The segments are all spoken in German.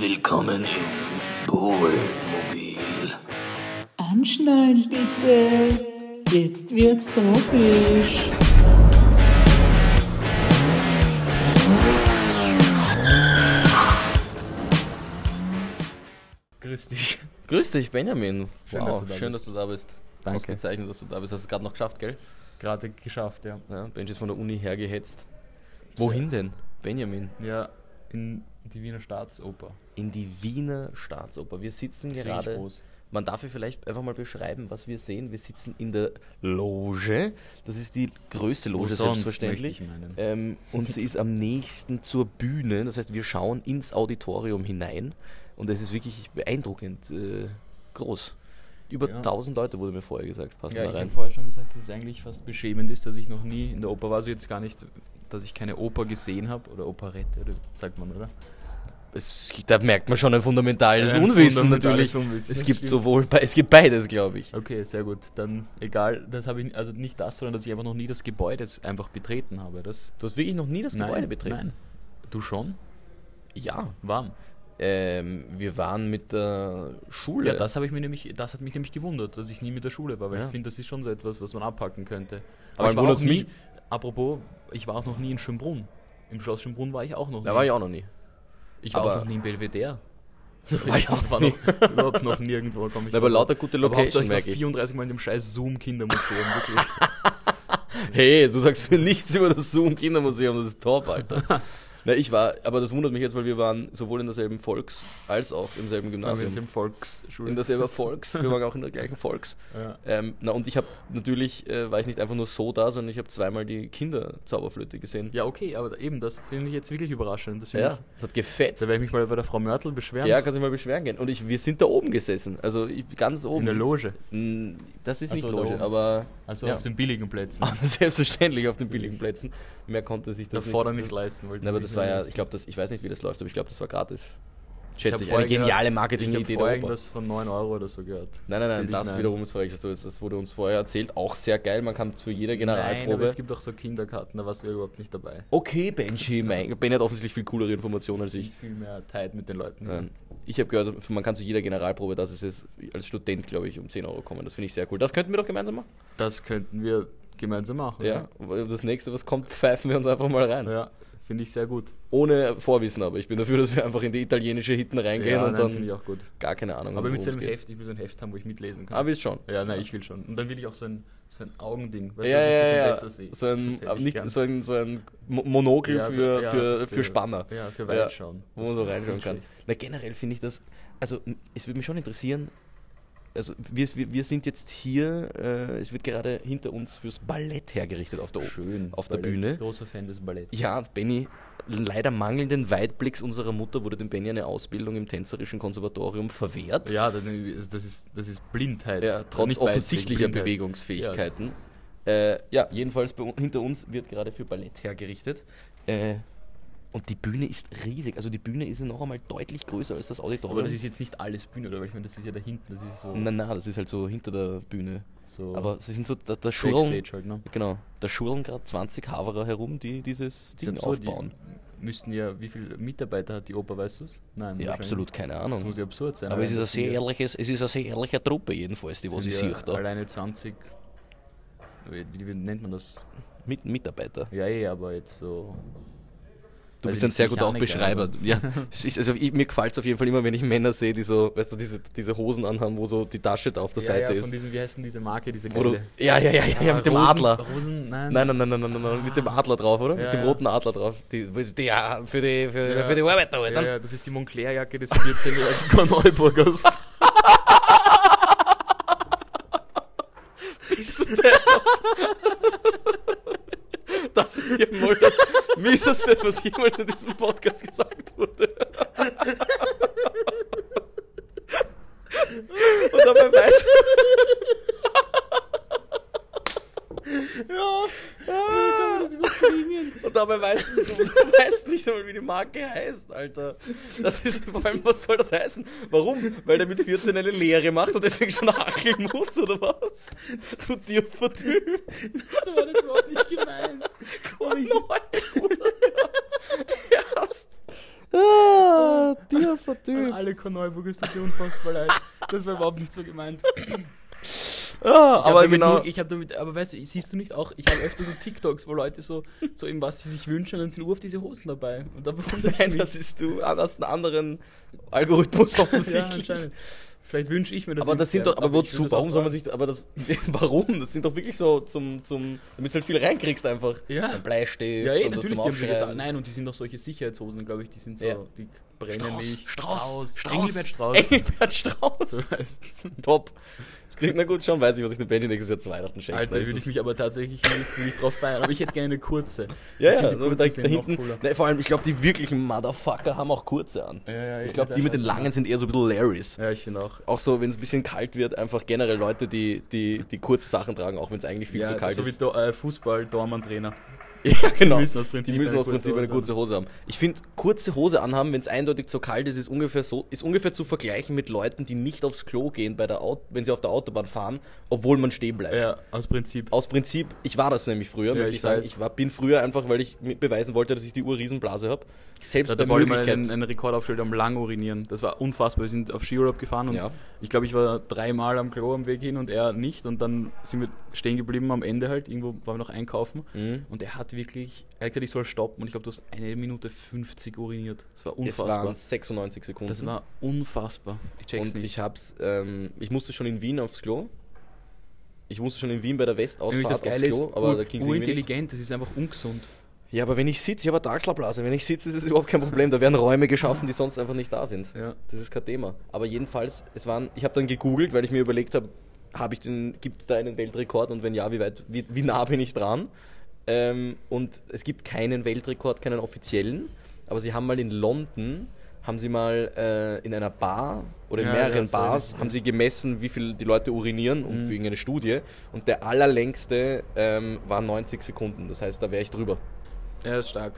Willkommen im Bohlmobil. Anschnallen bitte. Jetzt wird's tropisch. Grüß dich. Grüß dich, Benjamin. Schön, wow, dass du da schön, bist. dass du da bist. Danke. Ausgezeichnet, dass du da bist. Hast du es gerade noch geschafft, gell? Gerade geschafft, ja. Ja, Benji ist von der Uni hergehetzt. Wohin denn, Benjamin? Ja, in die Wiener Staatsoper. In die Wiener Staatsoper. Wir sitzen gerade. Man darf ja vielleicht einfach mal beschreiben, was wir sehen. Wir sitzen in der Loge. Das ist die größte Loge, Wo selbstverständlich. Ähm, und sie ist am nächsten zur Bühne. Das heißt, wir schauen ins Auditorium hinein. Und es ist wirklich beeindruckend äh, groß. Über Ja. 1000 Leute wurde mir vorher gesagt. Passen Ja, ich habe vorher schon gesagt, dass es eigentlich fast beschämend ist, dass ich noch nie in der Oper war. Also jetzt gar nicht, dass ich keine Oper gesehen habe oder Operette, oder sagt man, oder? Es, da merkt man schon ein fundamentales Ein Unwissen fundamentales natürlich. Unwissen, es gibt sowohl, es gibt beides, glaube ich. Okay, sehr gut. Dann egal, das habe ich, also nicht das, sondern dass ich einfach noch nie das Gebäude einfach betreten habe. Das, Du hast wirklich noch nie das Gebäude betreten? Nein. Du schon? Ja. Wann? Ähm, wir waren mit der Schule. Ja, das habe ich mir nämlich, das hat mich nämlich gewundert, dass ich nie mit der Schule war, weil Ja. ich finde, das ist schon so etwas, was man abpacken könnte. Aber Aber ich war auch nie, mich- apropos, ich war auch noch nie in Schönbrunn. Im Schloss Schönbrunn war ich auch noch Da nie. war ich auch noch nie. Ich war aber- auch noch nie in Belvedere. So, war ich auch war noch, überhaupt noch nirgendwo. Komm ich Na, aber lauter gute Location, Hauptsache, ich war merke ich. 34 Mal in dem scheiß Zoom-Kindermuseum. wirklich. Hey, du sagst mir nichts über das Zoom Kindermuseum, das ist top, Alter. Na, ich war, aber das wundert mich jetzt, weil wir waren sowohl in derselben Volks- als auch im selben Gymnasium. jetzt im Volksschule. In derselben Volks, wir waren auch in der gleichen Volks. ja. Ähm, na, und ich habe natürlich, äh, war ich nicht einfach nur so da, sondern ich habe zweimal die Kinderzauberflöte gesehen. ja, okay, aber eben, das finde ich jetzt wirklich überraschend. Das Ja, ich, es hat gefetzt. da werde ich mich mal bei der Frau Mörtel beschweren. Ja, kann sich mal beschweren gehen. Und ich, wir sind da oben gesessen. Also ich, ganz oben. in der Loge. Mm, Das ist Ach nicht Loge, aber Also Ja. auf den billigen Plätzen. selbstverständlich auf den billigen Plätzen. Mehr konnte sich das Davor nicht. nicht leisten wollte. Aber sie das war ja, ich glaube, das, ich weiß nicht, wie das läuft, aber ich glaube, das war gratis. Schätze ich, vorher eine geniale Marketing-Idee Ich habe irgendwas von 9 Euro oder so gehört. Nein, nein, nein, das nein. wiederum ist verrechnet. Das, das wurde uns vorher erzählt. Auch sehr geil. Man kann zu jeder Nein, aber Generalprobe. es gibt auch so Kinderkarten, da warst du ja überhaupt nicht dabei. okay, Benji, mein, Ben hat offensichtlich viel coolere Informationen als ich. Viel mehr Zeit mit den Leuten. Nein. Ich habe gehört, man kann zu jeder Generalprobe, das ist es, als Student, glaube ich, um 10 Euro kommen. Das finde ich sehr cool. Das könnten wir doch gemeinsam machen. Das könnten wir gemeinsam machen. Ja. Das nächste, was kommt, pfeifen wir uns einfach mal rein. Ja, finde ich sehr gut. Ohne Vorwissen, aber ich bin dafür, dass wir einfach in die italienische Hitten reingehen ja, und nein, finde ich dann auch gut. gar keine Ahnung Aber mit so einem geht. Heft, ich will so ein Heft haben, wo ich mitlesen kann. Ah, wisst schon. ja, nein, ich will schon. Und dann will ich auch so ein, so ein Augending, weißt Ja, ich ja, ein ja. bisschen besser sehe. So ein, nicht, so ein, so ein Mo- Monokel Ja, für, ja, für, für, Spanner. Ja, für Ja, weit schauen. wo man so reinschauen kann. schlecht. Na, generell finde ich das, also es würde mich schon interessieren, also wir, wir, wir sind jetzt hier, äh, es wird gerade hinter uns fürs Ballett hergerichtet auf der, Schön. auf der Ballett. Bühne. Großer Fan des Balletts. Ja, Benny, leider mangelnden Weitblicks unserer Mutter wurde dem Benny eine Ausbildung im tänzerischen Konservatorium verwehrt. Ja, das ist, das ist Blindheit. Ja, trotz Nicht Weitsicht, offensichtlicher Blindheit. Bewegungsfähigkeiten. Ja, äh, ja jedenfalls bei, hinter uns wird gerade für Ballett hergerichtet. Äh, und die Bühne ist riesig. Also die Bühne ist ja noch einmal deutlich größer als das Auditorium. Aber das ist jetzt nicht alles Bühne, oder? Weil ich meine, das ist ja da hinten, das ist so. Nein, nein, das ist halt so hinter der Bühne. so Aber sie sind so, da, da Backstage halt, ne? genau, da schurlen gerade 20 Haverer herum, die dieses Ding das so, die aufbauen. müssten ja, wie viele Mitarbeiter hat die Oper, weißt du es? Nein, Ja, absolut, keine Das Ahnung. muss ja absurd sein. Aber es ist, das sehr ja- ehrliches, es ist eine sehr ehrliche Truppe jedenfalls, die was ich sind sehe ja da. Alleine 20, wie, wie nennt man das? Mit Mitarbeiter. Ja, eh, aber jetzt so. Du bist ein sehr guter auch Beschreiber. Ja, also ich, mir gefällt es auf jeden Fall immer, wenn ich Männer sehe, die so, weißt du, diese, diese Hosen anhaben, wo so die Tasche da auf der ja, Seite ja, von ist. Diesem, wie heißt denn diese Marke, diese du, ja, ja, ja, ja, ja, mit dem Rosen, Adler. Rosen, nein. Nein, nein, nein, nein, nein, nein, nein, mit dem Adler drauf, oder? Ja, mit dem roten Adler drauf. Die, die, ja, für die, für, für die Arbeiter halt. Ja, ja, das ist die Moncler-Jacke des 14-jährigen Korneuburgers. Bist du deppert? Das ist ja mal das Mieseste, was jemals in diesem Podcast gesagt wurde. Und dabei weiß ja, kann man das überbringen? Und dabei weißt du, du weißt nicht einmal, wie die Marke heißt, Alter. Das ist vor allem, was soll das heißen? Warum? Weil der mit 14 eine Lehre macht und deswegen schon hacheln muss, oder was? Du dir Typ. So war das überhaupt nicht gemeint. Erst. Ah, dir Nico Neuburg, es tut mir unfassbar leid. Das war überhaupt nicht so gemeint. Ja, Ich hab aber genau. Nur, ich habe damit, aber weißt du, siehst du nicht auch, ich habe öfter so TikToks, wo Leute so, so eben was sie sich wünschen, dann sind oft diese Hosen dabei. Und da bewundere ich Nein, mich. das ist du, hast einen anderen Algorithmus ja, offensichtlich. anscheinend. Vielleicht wünsche ich mir das. aber das sind doch, aber ich wozu, das warum soll man sich, aber das, warum? Das sind doch wirklich so zum, zum, damit du halt viel reinkriegst einfach. Ja. Ein Bleistift Ja, eh, und natürlich, zum die haben schon gedacht, Aufschreiben. nein, und die sind doch solche Sicherheitshosen, glaube ich, die sind so, Ja. die brennen Strauß. Strauß, Strauß, Engelbert Strauß. Engelbert Strauß. So. Top. Das kriegt, na gut, schon weiß ich, was ich dem Benji nächstes Jahr zu Weihnachten schenke. Alter, Da würde ich mich aber tatsächlich nicht, drauf feiern. Aber ich hätte gerne eine kurze. Ja, Ich ja, so da, kurzen da noch hinten. Ne, vor allem, ich glaube, die wirklichen Motherfucker haben auch kurze an. Ja, ja, Ich glaube, die mit den langen sind eher so ein bisschen Larrys. Ja, ich finde auch. Auch so, wenn es ein bisschen kalt wird, einfach generell Leute, die, die, die kurze Sachen tragen, auch wenn es eigentlich viel zu kalt so wie ist. Do äh, Fußball-Dormann-Trainer. Ja, genau. Die müssen aus Prinzip müssen eine aus Prinzip kurze eine kurze Hose haben. Ich finde, kurze Hose anhaben, wenn es eindeutig zu kalt ist, ist ungefähr so, ist ungefähr zu vergleichen mit Leuten, die nicht aufs Klo gehen, bei der Aut wenn sie auf der Autobahn fahren, obwohl man stehen bleibt. Ja, aus Prinzip. Aus Prinzip, ich war das nämlich früher, Ja, möchte ich ich sagen. Ich war, bin früher einfach, weil ich beweisen wollte, dass ich die Urriesenblase habe. Selbst Da bei Möglichkeit. einen, einen Rekord aufgestellt am lang urinieren. Das war unfassbar. Wir sind auf Skiurlaub gefahren und Ja. ich glaube, ich war dreimal am Klo am Weg hin und er nicht. Und dann sind wir stehen geblieben am Ende halt. Irgendwo waren wir noch einkaufen. Mhm. Und er hat wirklich, er hat gesagt, ich soll stoppen. Und ich glaube, du hast eine Minute 50 uriniert. Das war es unfassbar. waren 96 Sekunden. Das war unfassbar. Ich check's und nicht. ich hab's, ähm, ich musste schon in Wien aufs Klo. Ich musste schon in Wien bei der Westausfahrt das aufs Geile ist, Klo, aber da ging's urintelligent, das ist einfach ungesund. Ja, aber wenn ich sitze, ich habe eine Darkslablase. Wenn ich sitze, ist es überhaupt kein Problem. Da werden Räume geschaffen, die sonst einfach nicht da sind. Ja. Das ist kein Thema. Aber jedenfalls, es waren, ich habe dann gegoogelt, weil ich mir überlegt habe, habe ich den, gibt es da einen Weltrekord und wenn ja, wie weit, wie, wie nah bin ich dran? Ähm, und es gibt keinen Weltrekord, keinen offiziellen. Aber sie haben mal in London, haben sie mal äh, in einer Bar oder in Ja, mehreren war Bars, haben sie gemessen, wie viel die Leute urinieren und Mhm. für irgendeine Studie. Und der allerlängste ähm, war 90 Sekunden. Das heißt, da wäre ich drüber. Ja, das ist stark.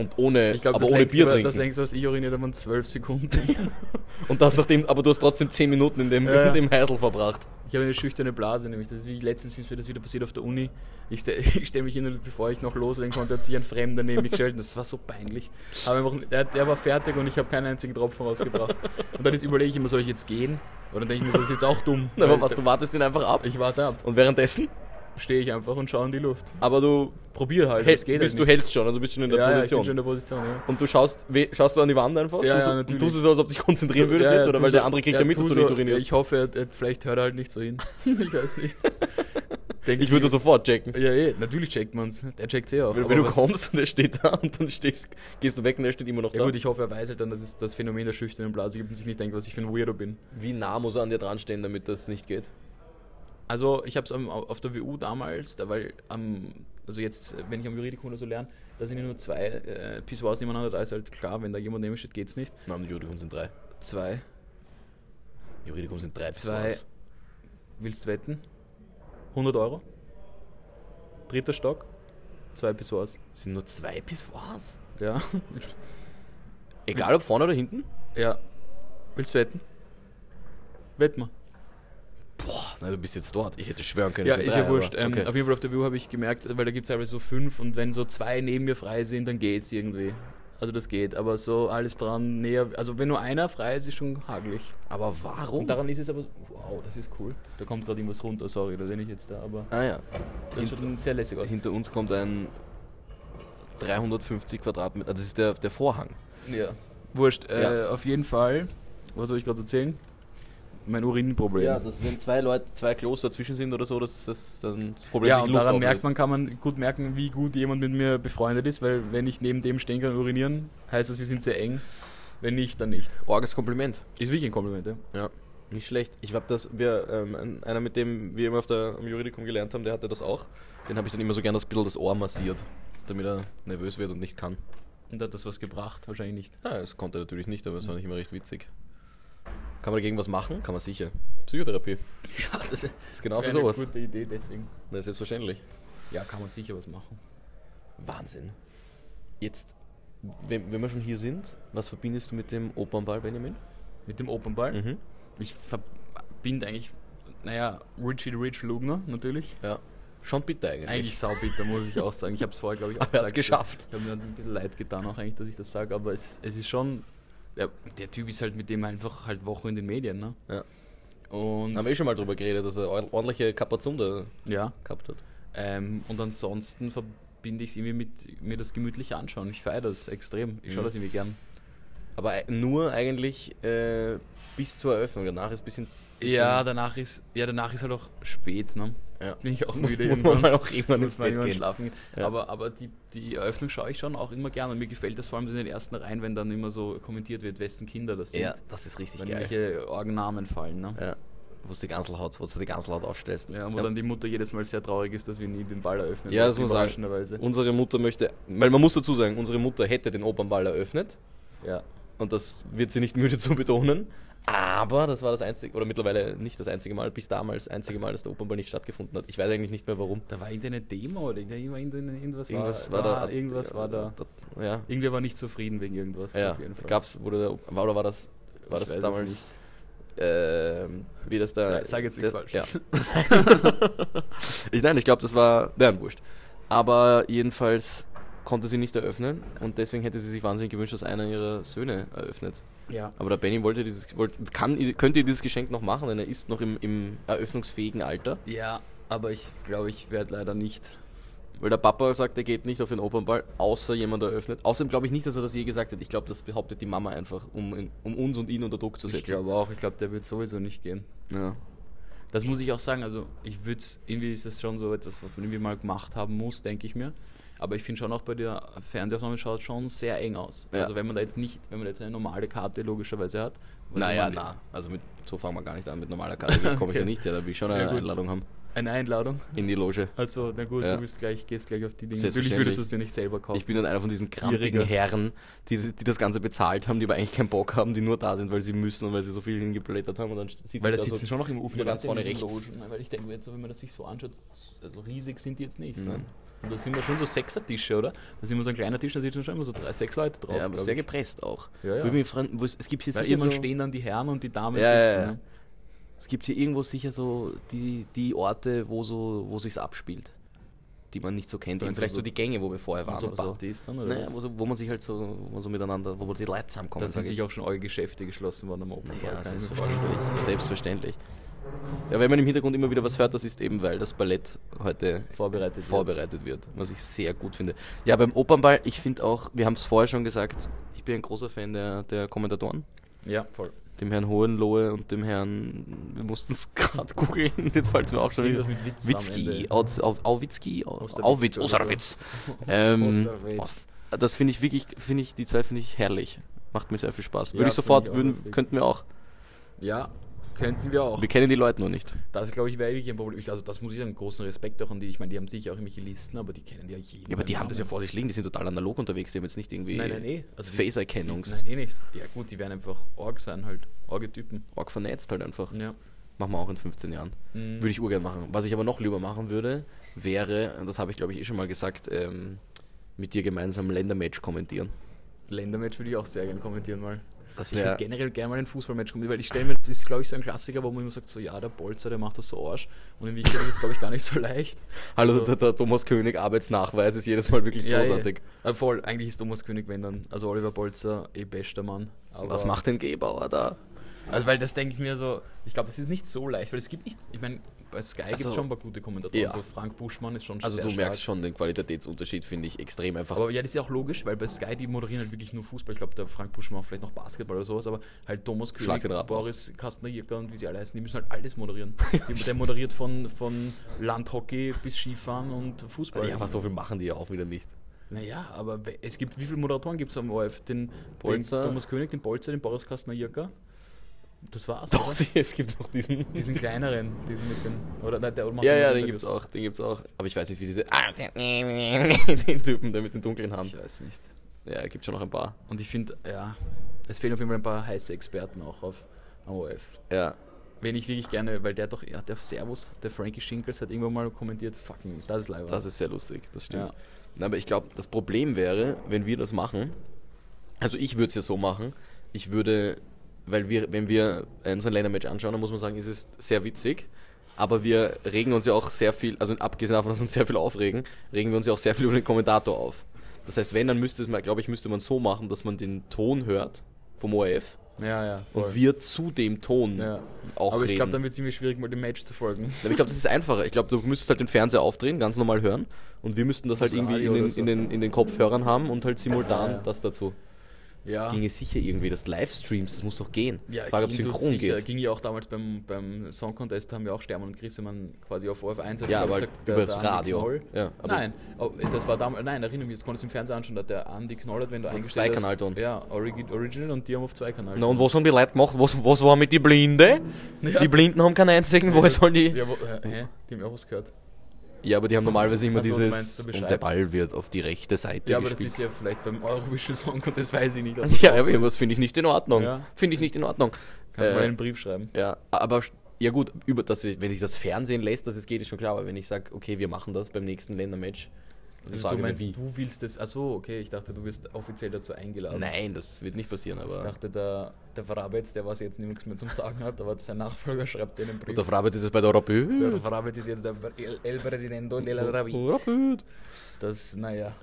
Und ohne, Ich glaube, aber das, ohne Bier war- trinken. das längste, was ich uriniert habe, waren 12 Sekunden. Und das nachdem, aber du hast trotzdem 10 Minuten in dem, Ja, in dem Heisel verbracht. Ich habe eine schüchterne Blase, nämlich das ist wie letztens ist mir das wieder passiert auf der Uni. Ich, ste ich stelle mich hin und bevor ich noch loslegen konnte, hat sich ein Fremder neben mich gestellt und das war so peinlich. Aber einfach, der, der war fertig und ich habe keinen einzigen Tropfen rausgebracht. Und dann überlege ich immer, soll ich jetzt gehen? Oder denke ich mir, so, das ist jetzt auch dumm. Aber Weil was, du wartest ihn einfach ab. Ich warte ab, Und währenddessen, stehe ich einfach und schaue in die Luft. aber du, Probier halt, hält, es geht bist, halt du hältst schon, also bist schon in der ja, ja, ich bin Position. schon in der Position, ja. und du schaust, schaust du an die Wand einfach? Ja, tust, ja, du- natürlich. tust du so, als ob du dich konzentrieren würdest Ja, jetzt? ja, Oder weil der andere kriegt ja, ja mit, dass du so- nicht ja, urinierst? Ich hoffe, er, er, vielleicht hört er halt nicht so hin. ich weiß nicht. Denk Ich würde sofort checken. Ja, eh, natürlich checkt man's. Der checkt eh auch. Wenn, wenn du kommst und er steht da und dann stehst, gehst du weg und er steht immer noch Ja da. gut, ich hoffe, er weiß halt dann, dass es das Phänomen der schüchternen Blase gibt und sich nicht denkt, was ich für ein Weirdo bin. Wie nah muss er an dir dran stehen, damit das nicht geht? Also ich habe es auf der WU damals, da weil am, also jetzt, wenn ich am Juridikum oder so lerne, da sind ja nur zwei äh, Pissoirs nebeneinander, da ist halt klar, wenn da jemand neben steht, geht's nicht. Nein, Juridikum sind drei. Zwei. Juridikum sind drei. Zwei. Pissoirs. Willst wetten? 100 Euro? Dritter Stock? Zwei Pissoirs. Sind nur zwei Pissoirs. Ja. Egal ob vorne oder hinten? ja. Willst wetten? Wett mal. Na, du bist jetzt dort. Ich hätte schwören können. Ja, es ist drei, ja wurscht. aber- Ähm, okay. Auf jeden Fall auf der View habe ich gemerkt, weil da gibt es teilweise so fünf und wenn so zwei neben mir frei sind, dann geht's irgendwie. Also das geht, aber so alles dran näher, also wenn nur einer frei ist, ist schon hagelig. Aber warum? Und daran ist es aber, wow, das ist cool. Da kommt gerade irgendwas runter, sorry, da bin ich jetzt da, aber ah ja. das schaut schon sehr lässig aus. Hinter uns kommt ein 350 Quadratmeter. Das ist der, der Vorhang. Ja. Wurscht, äh, Ja. auf jeden Fall, was soll ich gerade erzählen? Mein Urinproblem. Ja, dass wenn zwei Leute, zwei Klos dazwischen sind oder so, dass das, dann das Problem Ja, sich und Luft daran auflöst. merkt man, kann man gut merken, wie gut jemand mit mir befreundet ist, weil wenn ich neben dem stehen kann und urinieren, heißt das, wir sind sehr eng. Wenn nicht, dann nicht. Orges Kompliment. Ist wirklich ein Kompliment, ja. Ja, nicht schlecht. Ich glaube, dass wir, ähm, ein- einer mit dem wir immer auf der, am Juridikum gelernt haben, der hatte das auch. Den habe ich dann immer so gern das bisschen das Ohr massiert, damit er nervös wird und nicht kann. Und hat das was gebracht? Wahrscheinlich nicht. Ja, das konnte er natürlich nicht, aber es fand ich immer recht witzig. Kann man dagegen was machen? Kann man sicher. Psychotherapie. Ja, das ist ist genau für eine sowas. gute Idee, deswegen. Na, selbstverständlich. Ja, kann man sicher was machen. Wahnsinn. Jetzt, wenn, wenn wir schon hier sind, was verbindest du mit dem Opernball, Benjamin? Mit dem Opernball. Mhm. Ich verbinde eigentlich, naja, Richie Rich Lugner natürlich. Ja. Schon bitter eigentlich. Eigentlich saubitter, muss ich auch sagen. Ich habe es vorher, glaube ich, auch Aber er gesagt. geschafft. Ich habe mir ein bisschen leid getan, auch eigentlich, dass ich das sage, aber es, es ist schon der, der Typ ist halt mit dem einfach halt Wochen in den Medien, ne? Ja. Und Haben wir eh schon mal drüber geredet, dass er ordentliche Kapazunde ja, gehabt hat. ähm, und ansonsten verbinde ich es irgendwie mit mir das gemütliche Anschauen. Ich feiere das extrem. Ich schaue Mhm. das irgendwie gern. Aber äh, nur eigentlich äh, bis zur Eröffnung. Danach ist ein bisschen. bisschen Ja, danach ist, ja, danach ist halt auch spät, ne? Ja. Bin ich auch müde Muss man auch irgendwann ins Bett gehen. schlafen gehen. Ja. Aber, aber die, die Eröffnung schaue ich schon auch immer gerne und mir gefällt das vor allem in den ersten Reihen, wenn dann immer so kommentiert wird, wessen Kinder das sind. Ja, das ist richtig wenn geil. irgendwelche Orgennamen fallen, ne? Ja. Wo du die Ganselhaut, wo du die Ganselhaut aufstellst. Ja, wo dann die Mutter jedes Mal sehr traurig ist, dass wir nie den Ball eröffnen. Ja, das muss man sagen. Unsere Mutter möchte, weil man muss dazu sagen, unsere Mutter hätte den Opernball eröffnet Ja. und das wird sie nicht müde zu betonen. Aber das war das einzige, oder mittlerweile nicht das einzige Mal, bis damals das einzige Mal, dass der Opernball nicht stattgefunden hat. Ich weiß eigentlich nicht mehr warum. Da war irgendeine Demo oder irgendwas, Irgendwas war, war, da. Irgendwas war da. Ja, Irgendwer war nicht zufrieden wegen irgendwas. ja. auf jeden Fall. Gab's, wurde der, war, oder war das, war Ich das damals, ähm, wie das da. Ja, sag jetzt nichts Falsches. Ja. ich, nein, ich glaube, das war, nein, wurscht. Aber jedenfalls konnte sie nicht eröffnen und deswegen hätte sie sich wahnsinnig gewünscht, dass einer ihrer Söhne eröffnet. Ja. Aber der Benny wollte dieses, wollte, kann, könnte dieses Geschenk noch machen, denn er ist noch im, im eröffnungsfähigen Alter. Ja, aber ich glaube, ich werde leider nicht. Weil der Papa sagt, er geht nicht auf den Opernball, außer jemand eröffnet. Außerdem glaube ich nicht, dass er das je gesagt hat. Ich glaube, das behauptet die Mama einfach, um, um uns und ihn unter Druck zu Ich setzen. glaube auch, ich glaube, der wird sowieso nicht gehen. Ja. Das muss ich auch sagen, also ich würde irgendwie ist das schon so etwas, was man irgendwie mal gemacht haben muss, denke ich mir. Aber ich finde schon auch bei der Fernsehaufnahme schaut schon sehr eng aus. Ja. Also wenn man da jetzt nicht, wenn man da jetzt eine normale Karte logischerweise hat. Naja, na. Also mit, so fangen wir gar nicht an. Mit normaler Karte komme ich ja nicht her. Da will ich schon eine Ja. Einladung haben Eine Einladung. in die Loge. Also, na gut, Ja. du bist gleich, gehst gleich auf die Dinge. Natürlich würdest du es dir nicht selber kaufen. Ich bin dann einer von diesen krantigen. Herren, die, die das Ganze bezahlt haben, die aber eigentlich keinen Bock haben, die nur da sind, weil sie müssen und weil sie so viel hingeblättert haben. Und dann sitzt weil da sitzen so schon noch im wieder ganz vorne rechts. Logen, Weil ich denke, jetzt, wenn man das sich so anschaut, also riesig sind die jetzt nicht. Ne? Nein. Und da sind da schon so Sechser-Tische, oder? Da sind immer so ein kleiner Tisch, da sitzen schon immer so drei, sechs Leute drauf. Ja, aber sehr ich. gepresst auch. Ja, ja. Wo ich mich frage, wo es, gibt hier Weil sicher irgendwann so, stehen dann die Herren und die Damen Ja, ja, sitzen. ja. Ne? Es gibt hier irgendwo sicher so die, die Orte, wo so, wo sich's abspielt, die man nicht so kennt. Meinst, vielleicht so so- die Gänge, wo wir vorher waren. so oder so. Partys dann, oder Naja, wo, so, wo man sich halt so, wo man so miteinander, wo die Leute zusammenkommen. Da sind sich ich. auch schon eure Geschäfte geschlossen worden am Open Ja, Bar, kann ich mir selbstverständlich. Selbstverständlich. Ja, wenn man im Hintergrund immer wieder was hört, das ist eben, weil das Ballett heute Vorbereitet wird. vorbereitet wird, was ich sehr gut finde. Ja, beim Opernball, ich finde auch, wir haben es vorher schon gesagt, ich bin ein großer Fan der, der Kommentatoren, Ja, voll. Dem Herrn Hohenlohe und dem Herrn, wir mussten es gerade googeln, jetzt fällt es mir auch schon wieder. Witzki, Auwitzki, Auwitz. Osterwitz. Das finde ich wirklich, finde ich, die zwei finde ich herrlich. Macht mir sehr viel Spaß. Würde Ja, ich sofort, ich würden, könnten wir auch. Ja, könnten wir auch. Wir kennen die Leute nur nicht. Das, glaube ich, wäre wirklich ein Problem. Also, das muss ich sagen, großen Respekt auch an die. Ich meine, die haben sicher auch irgendwelche Listen, aber die kennen ja jeden. Ja, aber die haben das ja vor sich liegen, die sind total analog unterwegs, die haben jetzt nicht irgendwie Nein, nein, nee. Also die- Face-Erkennungs- Nein, eh nicht. Ja, gut, die werden einfach Org sein, halt. Orge-Typen. Org vernetzt halt einfach. Ja. Machen wir auch in 15 Jahren. Mhm. Würde ich urgern machen. Was ich aber noch lieber machen würde, wäre, das habe ich glaube ich eh schon mal gesagt, ähm, mit dir gemeinsam Ländermatch kommentieren. Ländermatch würde ich auch sehr gerne kommentieren mal. Das Ich würde generell gerne mal ein Fußballmatch kommentieren, weil ich stelle mir, das ist glaube ich so ein Klassiker, wo man immer sagt, so ja, der Bolzer, der macht das so Arsch. Und in Wirklichkeit ist das glaube ich gar nicht so leicht. Hallo, Also- der, der Thomas König Arbeitsnachweis ist jedes Mal wirklich Ja, großartig. Äh, voll, eigentlich ist Thomas König, wenn dann, also Oliver Bolzer, eh bester Mann. Was macht denn Gebauer da? Also, weil das denke ich mir so, ich glaube, das ist nicht so leicht, weil es gibt nicht, ich meine, bei Sky gibt Also, es schon ein paar gute Kommentatoren. ja. So Frank Buschmann ist schon Also sehr du merkst stark. schon den Qualitätsunterschied, finde ich extrem einfach. Aber ja, das ist ja auch logisch, weil bei Sky, die moderieren halt wirklich nur Fußball. Ich glaube, der Frank Buschmann vielleicht noch Basketball oder sowas, aber halt Thomas König. Boris Kastner-Jirka und wie sie alle heißen, die müssen halt alles moderieren. Der moderiert von, von Landhockey bis Skifahren und Fußball. ja, aber so viel machen die ja auch wieder nicht. Naja, aber es gibt, wie viele Moderatoren gibt es am ORF? Den, Bolzer. den Thomas König, den Bolzer, den Boris Kastner-Jirka. Das war's. Doch, oder? es gibt noch diesen. Diesen kleineren, diesen mit den. Oder nein, der macht Ja, ja, den gibt's auch, den gibt's auch. Aber ich weiß nicht, wie diese. Ah, den Typen, der mit den dunklen Haaren. Ich weiß nicht. Ja, gibt schon noch ein paar. Und ich finde, ja, es fehlen auf jeden Fall ein paar heiße Experten auch auf am ORF. Ja. Wen ich wirklich gerne, weil der doch, ja, der Servus, der Frankie Schinkels hat irgendwann mal kommentiert, fucking, das ist live. Das ist sehr lustig, das stimmt. Ja. Na, aber ich glaube, das Problem wäre, wenn wir das machen, also ich würde es ja so machen, ich würde, weil wir, wenn wir so ein Ländermatch anschauen, dann muss man sagen, ist es sehr witzig, aber wir regen uns ja auch sehr viel, also abgesehen davon, dass wir uns sehr viel aufregen, regen wir uns ja auch sehr viel über den Kommentator auf. Das heißt, wenn, dann müsste es mal, glaube ich, müsste man so machen, dass man den Ton hört vom ORF Ja, ja. voll. und wir zu dem Ton ja. auch Aber ich glaube, dann wird es ziemlich schwierig, mal dem Match zu folgen. Aber ich glaube, das ist einfacher. Ich glaube, du müsstest halt den Fernseher aufdrehen, ganz normal hören. Und wir müssten das halt Das irgendwie Radio in den, so. in, den, in den Kopfhörern haben und halt simultan Ja, ja. das dazu. Ja. Ginge sicher irgendwie, das Livestreams, das muss doch gehen. Ja, Frage, ob synchron sicher. geht. Ging ja auch damals beim, beim Song Contest, haben wir auch Stermann und Grissemann quasi auf ORF 1. Ja, aber ich, der- über das Radio. Ja, Nein, oh, das war damals, nein, erinnere mich, das konntest du im Fernsehen anschauen, da hat der Andi Knoll, hat, wenn du So eingestellt hast- Zweikanalton. Ja, Origi Original und die haben auf zwei Kanal. Na, und was haben die Leute gemacht? Was, was war mit den Blinden? Ja. Die Blinden haben keinen einzigen, wo sollen die. Ja, wo, äh, hä? Die haben ja auch was gehört. Ja, aber die haben normalerweise immer Ach so, du dieses. und der. Ball wird auf die rechte Seite Ja, aber das gespielt. ist ja vielleicht beim Eurovision Song Contest, weiß ich nicht. das ja, aber das finde ich nicht in Ordnung. Ja. Finde ich nicht in Ordnung. Kannst du Äh, mal einen Brief schreiben. Ja, aber ja gut, über das, wenn sich das Fernsehen lässt, dass es geht, ist schon klar. Aber wenn ich sage, okay, wir machen das beim nächsten Ländermatch, Also du ich meinst, wie. du willst das. Achso, okay, ich dachte, du wirst offiziell dazu eingeladen. Nein, das wird nicht passieren. Ich Aber dachte, der, der Vrabetz, der was jetzt nichts mehr zum Sagen hat, aber sein Nachfolger schreibt dir einen Brief. der Frage ist es bei der Der Rapid. Vrabetz ist jetzt der El, El Presidente de la Rapid. Das, naja.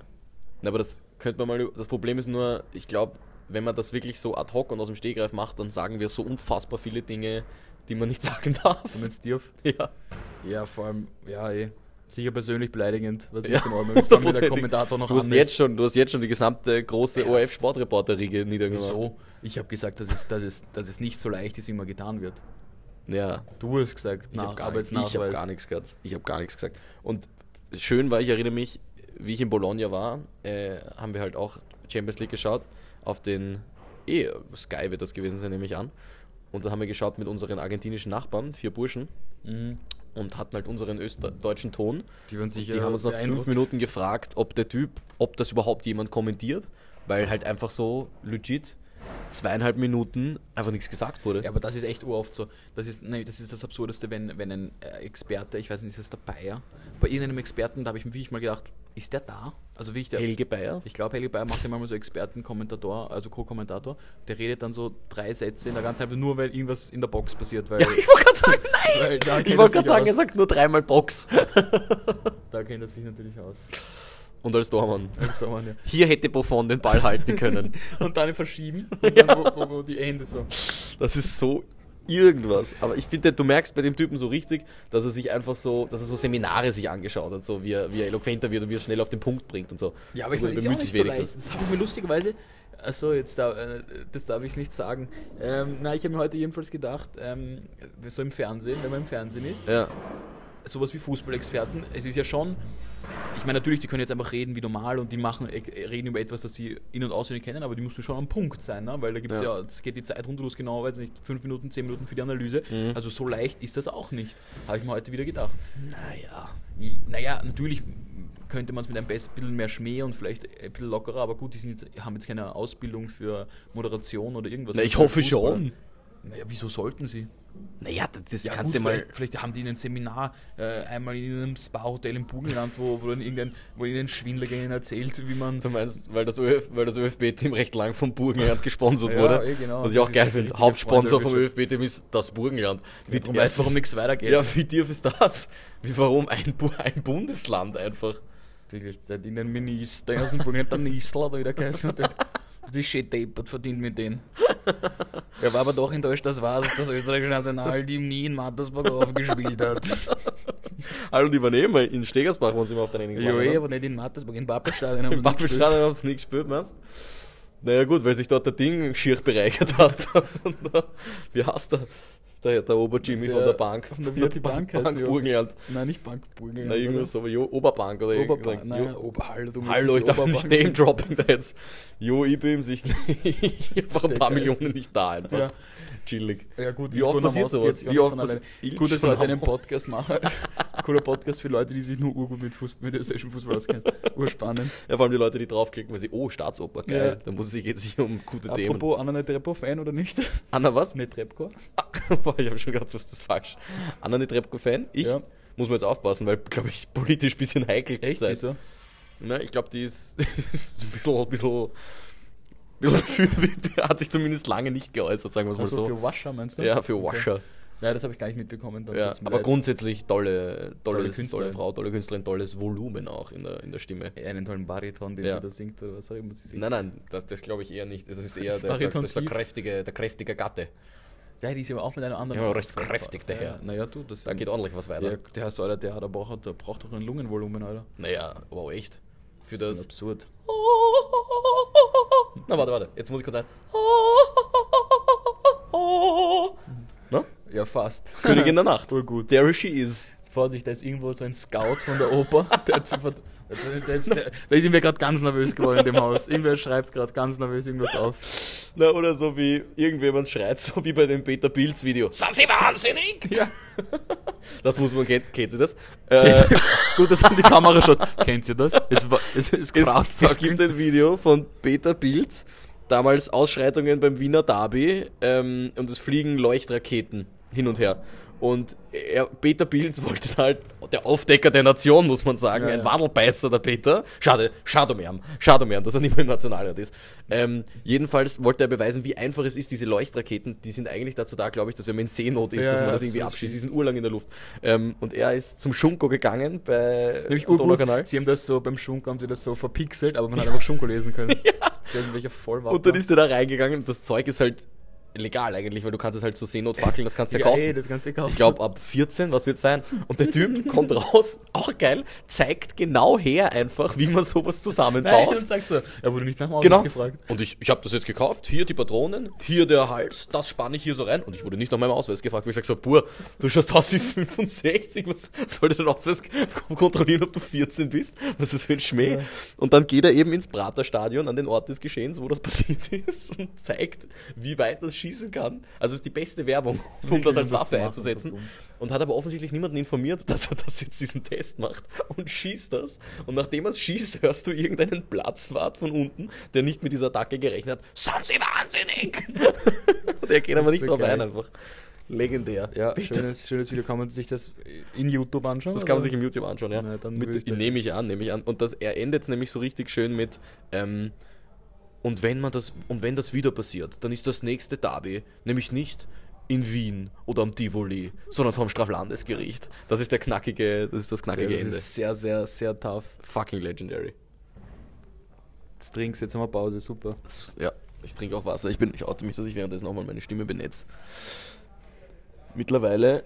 Na, aber das könnte man mal. Das Problem ist nur, ich glaube, wenn man das wirklich so ad hoc und aus dem Stegreif macht, dann sagen wir so unfassbar viele Dinge, die man nicht sagen darf. Und jetzt Dirf? Ja. Ja, vor allem, ja, eh. Sicher persönlich beleidigend, was Ja, nicht in Ordnung ist. Vor der. Kommentator noch Du hast, jetzt schon, du hast jetzt schon die gesamte große Ja. ORF-Sportreporter-Riege niedergemacht. Wieso? Ich habe gesagt, dass es, dass, es, dass es nicht so leicht ist, wie immer getan wird. Ja. Du hast gesagt, Ich habe gar, ich hab gar nichts gesagt. Ich habe gar nichts gesagt. Und schön war, ich erinnere mich, wie ich in Bologna war, äh, haben wir halt auch Champions League geschaut. Auf den, eh, Sky wird das gewesen sein, nehme ich an. Und da haben wir geschaut mit unseren argentinischen Nachbarn, vier Burschen, Mhm. Und hatten halt unseren öster deutschen Ton. Die sicher Die haben uns nach fünf. Minuten gefragt, ob der Typ, ob das überhaupt jemand kommentiert, weil halt einfach so legit zweieinhalb Minuten einfach nichts gesagt wurde. Ja, aber das ist echt uroft so. Das ist, nee, das ist das Absurdeste, wenn, wenn ein äh, Experte, ich weiß nicht, ist das der Bayer? Bei irgendeinem Experten, da habe ich mir wirklich mal gedacht, ist der da? Also wie ich der. Helge Bayer. Ich glaube, Helge Bayer macht ja manchmal so Expertenkommentator, also Co-Kommentator. Der redet dann so drei Sätze in der ganzen Zeit, nur weil irgendwas in der Box passiert. Weil, Ich wollte gerade sagen, nein! weil Ich wollte er gerade sagen, er aus. sagt nur dreimal Box. Da kennt er sich natürlich aus. Und als Tormann. Als der Mann, ja. Hier hätte Buffon den Ball halten können. Und dann verschieben. Und dann, wo, wo, wo die Hände so. Das ist so irgendwas. Aber ich finde, du merkst bei dem Typen so richtig, dass er sich einfach so, dass er so Seminare sich angeschaut hat, so wie er, wie er eloquenter wird und wie er schnell auf den Punkt bringt und so. Ja, aber ich meine, bemüht sich so leicht. wenigstens. Das habe ich mir lustigerweise. Achso, jetzt da, äh, das darf ich nicht sagen. Ähm, na, ich habe mir heute jedenfalls gedacht, ähm, so im Fernsehen, wenn man im Fernsehen ist, Ja. Sowas wie Fußballexperten, es ist ja schon, ich meine, natürlich, die können jetzt einfach reden wie normal und die machen, äh, reden über etwas, das sie in- und auswendig kennen, aber die du schon am Punkt sein, ne? weil da gibt es Ja. ja. es geht die Zeit runter, du hast genau, weiß nicht, fünf Minuten, zehn Minuten für die Analyse. Mhm. Also so leicht ist das auch nicht, habe ich mir heute wieder gedacht. Naja. Naja, natürlich könnte man es mit ein bisschen mehr Schmäh und vielleicht ein bisschen lockerer, aber gut, die sind jetzt, haben jetzt keine Ausbildung für Moderation oder irgendwas. Na, ich hoffe Fußball. schon. Naja, wieso sollten sie? Naja, das, das Ja, kannst du mal. vielleicht, vielleicht haben die in einem Seminar äh, einmal in einem Spa-Hotel im Burgenland, wo, wo dann irgendein, wo irgendein Schwindler ihnen erzählt, wie man. Du meinst, weil das, ÖF, weil das ÖFB-Team recht lang vom Burgenland gesponsert Ja, wurde. eh, genau. Was ich auch geil finde. Hauptsponsor vom ÖFB-Team ist das Burgenland. Wie, Du weißt, warum nichts weitergeht. Ja, wie tief ist das? Wie, warum ein, ein Bundesland einfach? Natürlich, der hat in den Minister aus dem Burgenland, der Nistel hat er wieder geheißen. der- Das ist shit deppert, verdient mit denen. Er war aber doch enttäuscht, das war's, das österreichische Nationalteam nie in Mattersburg aufgespielt hat. Hallo, die übernehmen, weil in Stegersbach waren sie immer auf der Trainingslager. eh, ne? aber nicht in Mattersburg, in Pappelstadion haben sie nicht gespielt. Haben sie nicht gespielt, meinst Naja gut, weil sich dort der Ding schier bereichert hat. Da- Wie heißt der? Der, der Ober-Jimmy Der- von der Bank. von der- wie die Bank heißt, Bank ja. Burgenland. Nein, nicht Bankburgel. Na, irgendwas so, jo, Oberbank oder Oberbank. Nein, Oberhall. Hallo, ich darf nicht Oberbank. Name-Dropping da jetzt. Jo, ich bin im Sicht einfach ein Der paar. Millionen nicht da einfach. Ja. Chillig. Ja gut, Wie oft passiert sowas? sich Wie oft von pass- alleine- Ilko Gut, dass wir heute einen. Podcast machen. Cooler Podcast für Leute, die sich nur urgut mit, Fußball, mit österreichischem Fußball auskennen. Urspannend. Ja, vor allem die Leute, die draufklicken, weil sie, oh, Staatsoper, geil. Ja. Da muss es sich jetzt sich um gute Themen. Apropos, Anna Netrebko-Fan oder nicht? Anna, was? Netrebko? Boah, ich habe schon gedacht, was ist das falsch? Anna Netrebko-Fan? Ich? Ja. Muss man jetzt aufpassen, weil, glaube ich, politisch ein bisschen heikel Echt? zurzeit. Wieso? Na, ich glaube, die ist, ist ein bisschen, ein bisschen, hat sich zumindest lange nicht geäußert, sagen wir es mal Also so. für Wascher meinst du? ja, für Okay. Washer. Ja, das habe ich gar nicht mitbekommen. Ja, aber leid. grundsätzlich tolle, Tolle tolle, tolle. Frau, tolle Künstlerin, tolles Volumen auch in der, in der Stimme. einen tollen Bariton, den Ja. sie da singt oder was auch immer sie singt. Nein, nein, das, das glaube ich eher nicht. Es ist eher Das der, der, das der, kräftige, der kräftige Gatte. Ja, die ist aber auch mit einer anderen. Ja, recht kräftig, der ja, Herr. Naja, du, das Da geht ordentlich was weiter. ja, der Herr Säuler, der, hat aber auch, der braucht doch ein Lungenvolumen, Alter. Naja, wow, echt. Für Das das. ist absurd. Na, warte, warte. Jetzt muss ich kurz ein. Na? Ja, fast. Königin der Nacht. Voll gut. There she is. Vorsicht, da ist irgendwo so ein Scout von der Oper. Der, hat sich vert- also, der, ist, der, da ist mir gerade ganz nervös geworden in dem Haus. Irgendwer schreibt gerade ganz nervös irgendwas auf. Na, oder so wie irgendjemand schreit, so wie bei dem Peter Pilz Video. Sind Sie wahnsinnig? Ja. Das muss man kennen. Kennt Sie das? Äh, Gut, dass man die Kamera schaut. Kennt ihr das? Es, war, es, es, es, es gibt ein Video von Peter Pilz, damals Ausschreitungen beim Wiener Derby ähm, und es fliegen Leuchtraketen hin und her. Und er, Peter Pilz wollte halt, der Aufdecker der Nation, muss man sagen, Ja, ein ja. Wadelbeißer, der Peter. Schade, schade um ihn, schade um ihn, dass er nicht mehr im Nationalrat ist. Ähm, jedenfalls wollte er beweisen, wie einfach es ist, diese Leuchtraketen, die sind eigentlich dazu da, glaube ich, dass wenn man in Seenot ist, Ja, dass man das irgendwie abschießt. Die sind urlang in der Luft. Ähm, und er ist zum Schunko gegangen bei Nämlich. Donaukanal. Sie haben das so beim Schunko, haben sie das so verpixelt, aber man hat einfach Schunko lesen können. ja. Irgendwelche Vollwappen. Und dann ist er da reingegangen und das Zeug ist halt legal eigentlich, weil du kannst es halt zur Seenot fackeln, das kannst du ja, kaufen. ey, das kannst du kaufen. ich glaube ab 14, was wird sein? Und der Typ kommt raus, auch geil, zeigt genau her einfach, wie man sowas Nein, zusammenbaut. und sagt so, er wurde nicht nach dem Autos Genau. gefragt. Und ich, ich habe das jetzt gekauft. Hier die Patronen, hier der Hals, das spanne ich hier so rein. Und ich wurde nicht nach meinem Ausweis gefragt. weil Ich sag so, Pur, du schaust aus wie 65. Was soll der Ausweis kontrollieren, ob du 14 bist? Was ist für ein Schmäh? Ja. Und dann geht er eben ins Praterstadion an den Ort des Geschehens, wo das passiert ist und zeigt, wie weit das schießen kann. Also ist die beste Werbung, um Wirklich, das als Waffe machen, einzusetzen. Und hat aber offensichtlich niemanden informiert, dass er das jetzt diesen Test macht und schießt das. Und nachdem er es schießt, hörst du irgendeinen Platzwart von unten, der nicht mit dieser Attacke gerechnet hat. Sind Sie wahnsinnig? und er geht aber nicht so drauf geil. ein einfach. Legendär. Ja, Bitte. schönes, schönes Video. Kann man sich das in YouTube anschauen? Das kann man sich im YouTube anschauen, ja. Na, dann mit, ich nehme ich an, nehme ich an. Und das, er endet es nämlich so richtig schön mit, ähm, und wenn man das, und wenn das wieder passiert, dann ist das nächste Derby nämlich nicht in Wien oder am Tivoli, sondern vom Straflandesgericht. Das ist der knackige, das ist das knackige das Ende. ist sehr, sehr, sehr tough. Fucking legendary. Jetzt trinkst, jetzt haben wir Pause, super. Das, ja, ich trinke auch Wasser. Ich bin, ich oute mich, dass ich währenddessen nochmal meine Stimme benetze. Mittlerweile,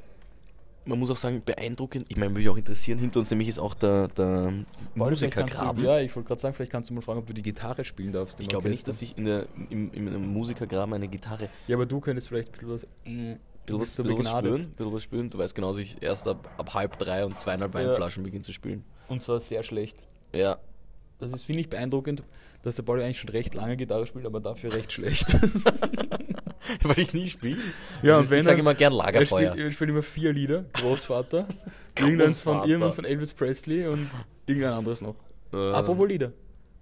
man muss auch sagen, beeindruckend. Ich meine, würde mich auch interessieren, hinter uns nämlich ist auch der, der Musikergraben. Ja, ich wollte gerade sagen, vielleicht kannst du mal fragen, ob du die Gitarre spielen darfst. Ich glaube nicht, dass ich in, der, im, in einem Musikergraben eine Gitarre Ja, aber du könntest vielleicht ein bisschen was. bisschen Du was, so bisschen was spüren. Bisschen was spüren. Du weißt genau, dass ich erst ab, ab halb drei und zweieinhalb Ja. Weinflaschen beginne zu spielen. Und zwar sehr schlecht. Ja. Das ist, finde ich, beeindruckend, dass der Pauli eigentlich schon recht lange Gitarre spielt, aber dafür recht schlecht. Weil ich nie spiele. Ja, ich und wenn ich sage er- immer gern er, Lagerfeuer. spielt, er spielt immer vier Lieder. Großvater, irgendeins von, irgendeins von Elvis Presley und irgendein anderes noch. Äh, Apropos Lieder.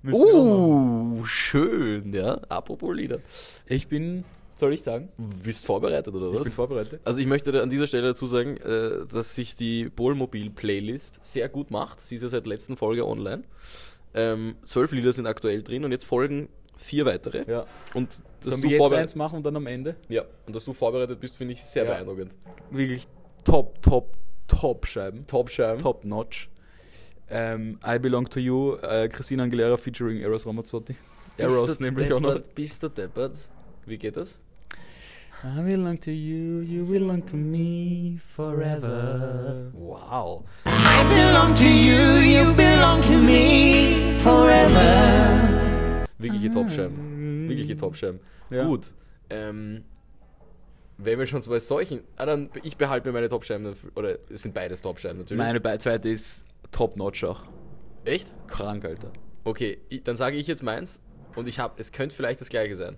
Uh, schön, ja. Apropos Lieder. Ich bin, soll ich sagen? Bist vorbereitet oder Ich bin was? vorbereitet. Also ich möchte an dieser Stelle dazu sagen, äh, dass sich die Polmobil-Playlist sehr gut macht. Sie ist ja seit letzten Folge online. Ähm, zwölf Lieder sind aktuell drin und jetzt folgen vier weitere. Ja. Und dass Sollen du wir jetzt vorbereitet eins machen und dann am Ende? ja, und dass du vorbereitet bist, finde ich sehr Ja. beeindruckend. Wirklich top, top, top Scheiben. Top-Scheiben. Top notch. Ähm, I Belong to You, äh, Christina Aguilera featuring Eros Ramazzotti. Eros nämlich auch noch. Bist du deppert? Wie geht das? I belong to you, you belong to me forever. Wow. I belong to you, you belong to me forever. Wirkliche Top-Scheiben. Wirkliche Top-Scheiben. Ja. Gut. Ähm, wenn wir schon so bei solchen. Ah, dann, ich behalte mir meine Top-Scheiben. Oder es sind beides Top-Scheiben natürlich. Meine Be zweite ist top notch auch. Echt? Krank, Alter. Okay, ich, dann sage ich jetzt meins. Und ich habe, es könnte vielleicht das gleiche sein.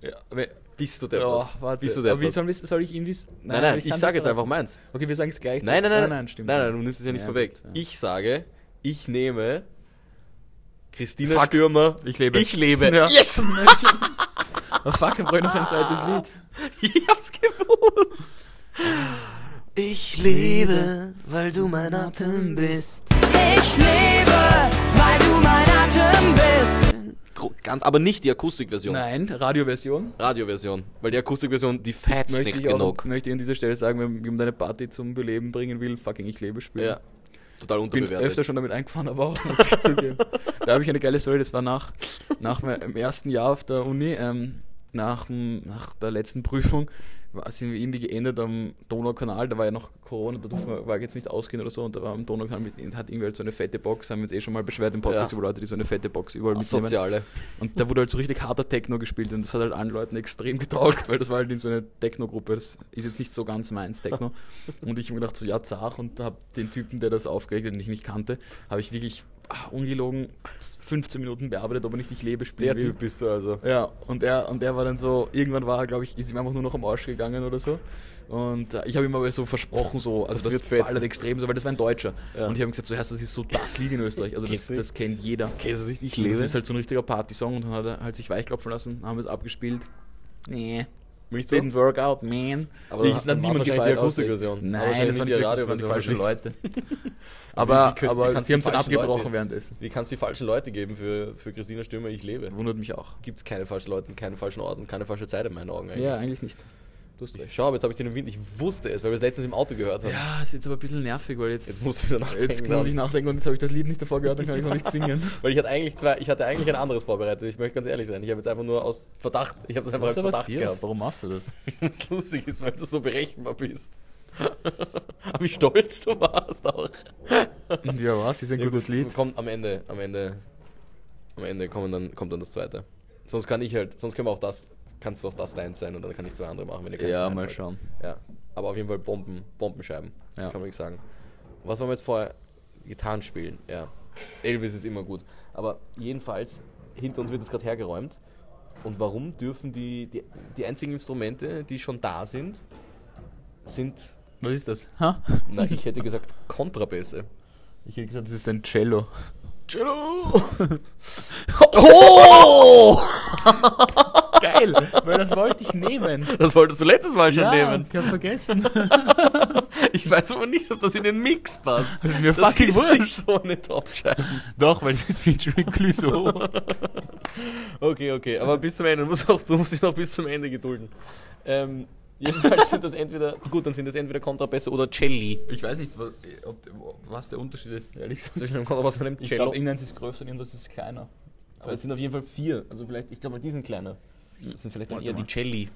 Ja, aber, Bist du oh, deppert? warte. Bist du aber wie soll, soll ich ihn wissen? Nein, nein, ich, kann sage jetzt einfach meins. Okay, wir sagen es gleich. Nein, nein, nein, nein, nein, stimmt. Nein, nein, du nimmst es ja nicht Ja, vorweg. gut, ja. Ich sage, ich nehme Christina Fuck. Stürmer. Ich lebe. Ich lebe. Ja. Yes! Oh, fuck, ich brauche noch ein zweites Lied. Ich hab's gewusst. Ich lebe, weil du mein Atem bist. Ich lebe, weil du mein Atem bist. Ganz, aber nicht die Akustikversion. Nein, Radioversion. Radioversion. Weil die Akustikversion, die fetzt möchte nicht ich auch, genug. möchte ich an dieser Stelle sagen, wenn jemand eine Party zum Beleben bringen will, fucking ich lebe spielen. Ja. Total bin unterbewertet. öfter schon damit eingefahren, aber auch, muss ich zugeben. Da habe ich eine geile Story, das war nach, nach meinem ersten Jahr auf der Uni, ähm, nach, nach der letzten Prüfung, sind wir irgendwie geendet am Donaukanal, da war ja noch Corona, da durfte man, war jetzt nicht ausgehen oder so, und da war am Donaukanal, mit, hat irgendwie halt so eine fette Box, haben wir uns eh schon mal beschwert im Podcast Ja. über Leute, die so eine fette Box überall mitnehmen. Soziale. Und da wurde halt so richtig harter Techno gespielt und das hat halt allen Leuten extrem getaugt, weil das war halt in so eine Techno-Gruppe. Das ist jetzt nicht so ganz meins, Techno. Und ich habe mir gedacht, so ja, Zach und habe den Typen, der das aufgeregt hat, den ich nicht kannte, habe ich wirklich ungelogen 15 Minuten bearbeitet, ob er nicht Ich lebe spielen Der will. Typ bist du also. Ja, und er, und er war dann so, irgendwann war er, glaube ich, ist ihm einfach nur noch am Arsch gegangen oder so. Und äh, ich habe ihm aber so versprochen, so, also Das das, wird ballert extrem, so, weil das war ein Deutscher. Ja. Und ich habe ihm gesagt, so, heißt, das ist so das Lied in Österreich. Also das, das kennt jeder. Kennst du nicht? Ich Und Das ist halt so ein richtiger Party-Song und dann hat er halt sich weichklopfen lassen, haben wir es abgespielt. Nee, nicht so. didn't work out, man. Aber Ich- dann niemand wahrscheinlich die Akustikversion. Nein, das waren, die, die das waren die falschen. Leute. Wie- aber wie könnt- wie aber kannst sie du haben es dann abgebrochen Leute- währenddessen. Wie kann es die falschen Leute geben für, für Christina Stürmer, ich lebe? Wundert mich auch. Gibt es keine falschen Leute, keine falschen Orte und keine falsche Zeit in meinen Augen eigentlich. Ja, eigentlich nicht. Du hast recht. Schau, jetzt habe ich den im Wind. Ich wusste es, weil wir es letztens im Auto gehört haben. Ja, ist jetzt aber ein bisschen nervig, weil jetzt, Jetzt musst du wieder nachdenken. jetzt muss ich nachdenken und jetzt habe ich das Lied nicht davor gehört, dann kann ich es auch nicht singen. Weil ich hatte eigentlich zwei, ich hatte eigentlich ein anderes vorbereitet. Ich möchte ganz ehrlich sein. Ich habe jetzt einfach nur aus Verdacht, ich habe es einfach als Verdacht dir. gehabt. Warum machst du das? Was lustig ist, weil du so berechenbar bist. Aber wie stolz du warst auch. Und ja, was? Ist ein Ja, gutes gut, Lied. Kommt am Ende, am Ende, am Ende kommen dann, kommt dann das zweite. Sonst kann ich halt, sonst können wir auch das, kannst du auch das deins sein und dann kann ich zwei andere machen, wenn ihr keins Ja, mal schauen. Ja, aber auf jeden Fall Bomben, Bombenscheiben, Ja. kann man nicht sagen. Was wollen wir jetzt vorher? Gitarren spielen, ja. Elvis ist immer gut. Aber jedenfalls, hinter uns wird es gerade hergeräumt. Und warum dürfen die, die, die einzigen Instrumente, die schon da sind, sind, Was ist das? Ha? na, ich hätte gesagt, Kontrabässe. Ich hätte gesagt, das ist ein Cello. Cello! Oh! Geil, weil das wollte ich nehmen. Das wolltest du letztes Mal schon Ja, nehmen. ich hab vergessen. Ich weiß aber nicht, ob das in den Mix passt. Das ist mir Das fucking ist wurscht. nicht so eine Top-Scheibe. Doch, weil es ist featuring Clouseau. Okay, okay, aber bis zum Ende. Du musst, auch, du musst dich noch bis zum Ende gedulden. Ähm, jedenfalls sind das entweder, gut, dann sind das entweder Kontrabässe oder Celli. Ich weiß nicht, was, ob, was der Unterschied ist, ehrlich gesagt. Zwischen einem Kontrabass und einem Ich Cello. glaube, irgendeins ist größer und irgendwas ist kleiner. aber es sind auf jeden Fall vier. Also vielleicht, ich glaube, die sind kleiner. Das sind vielleicht dann eher mal. die Celli.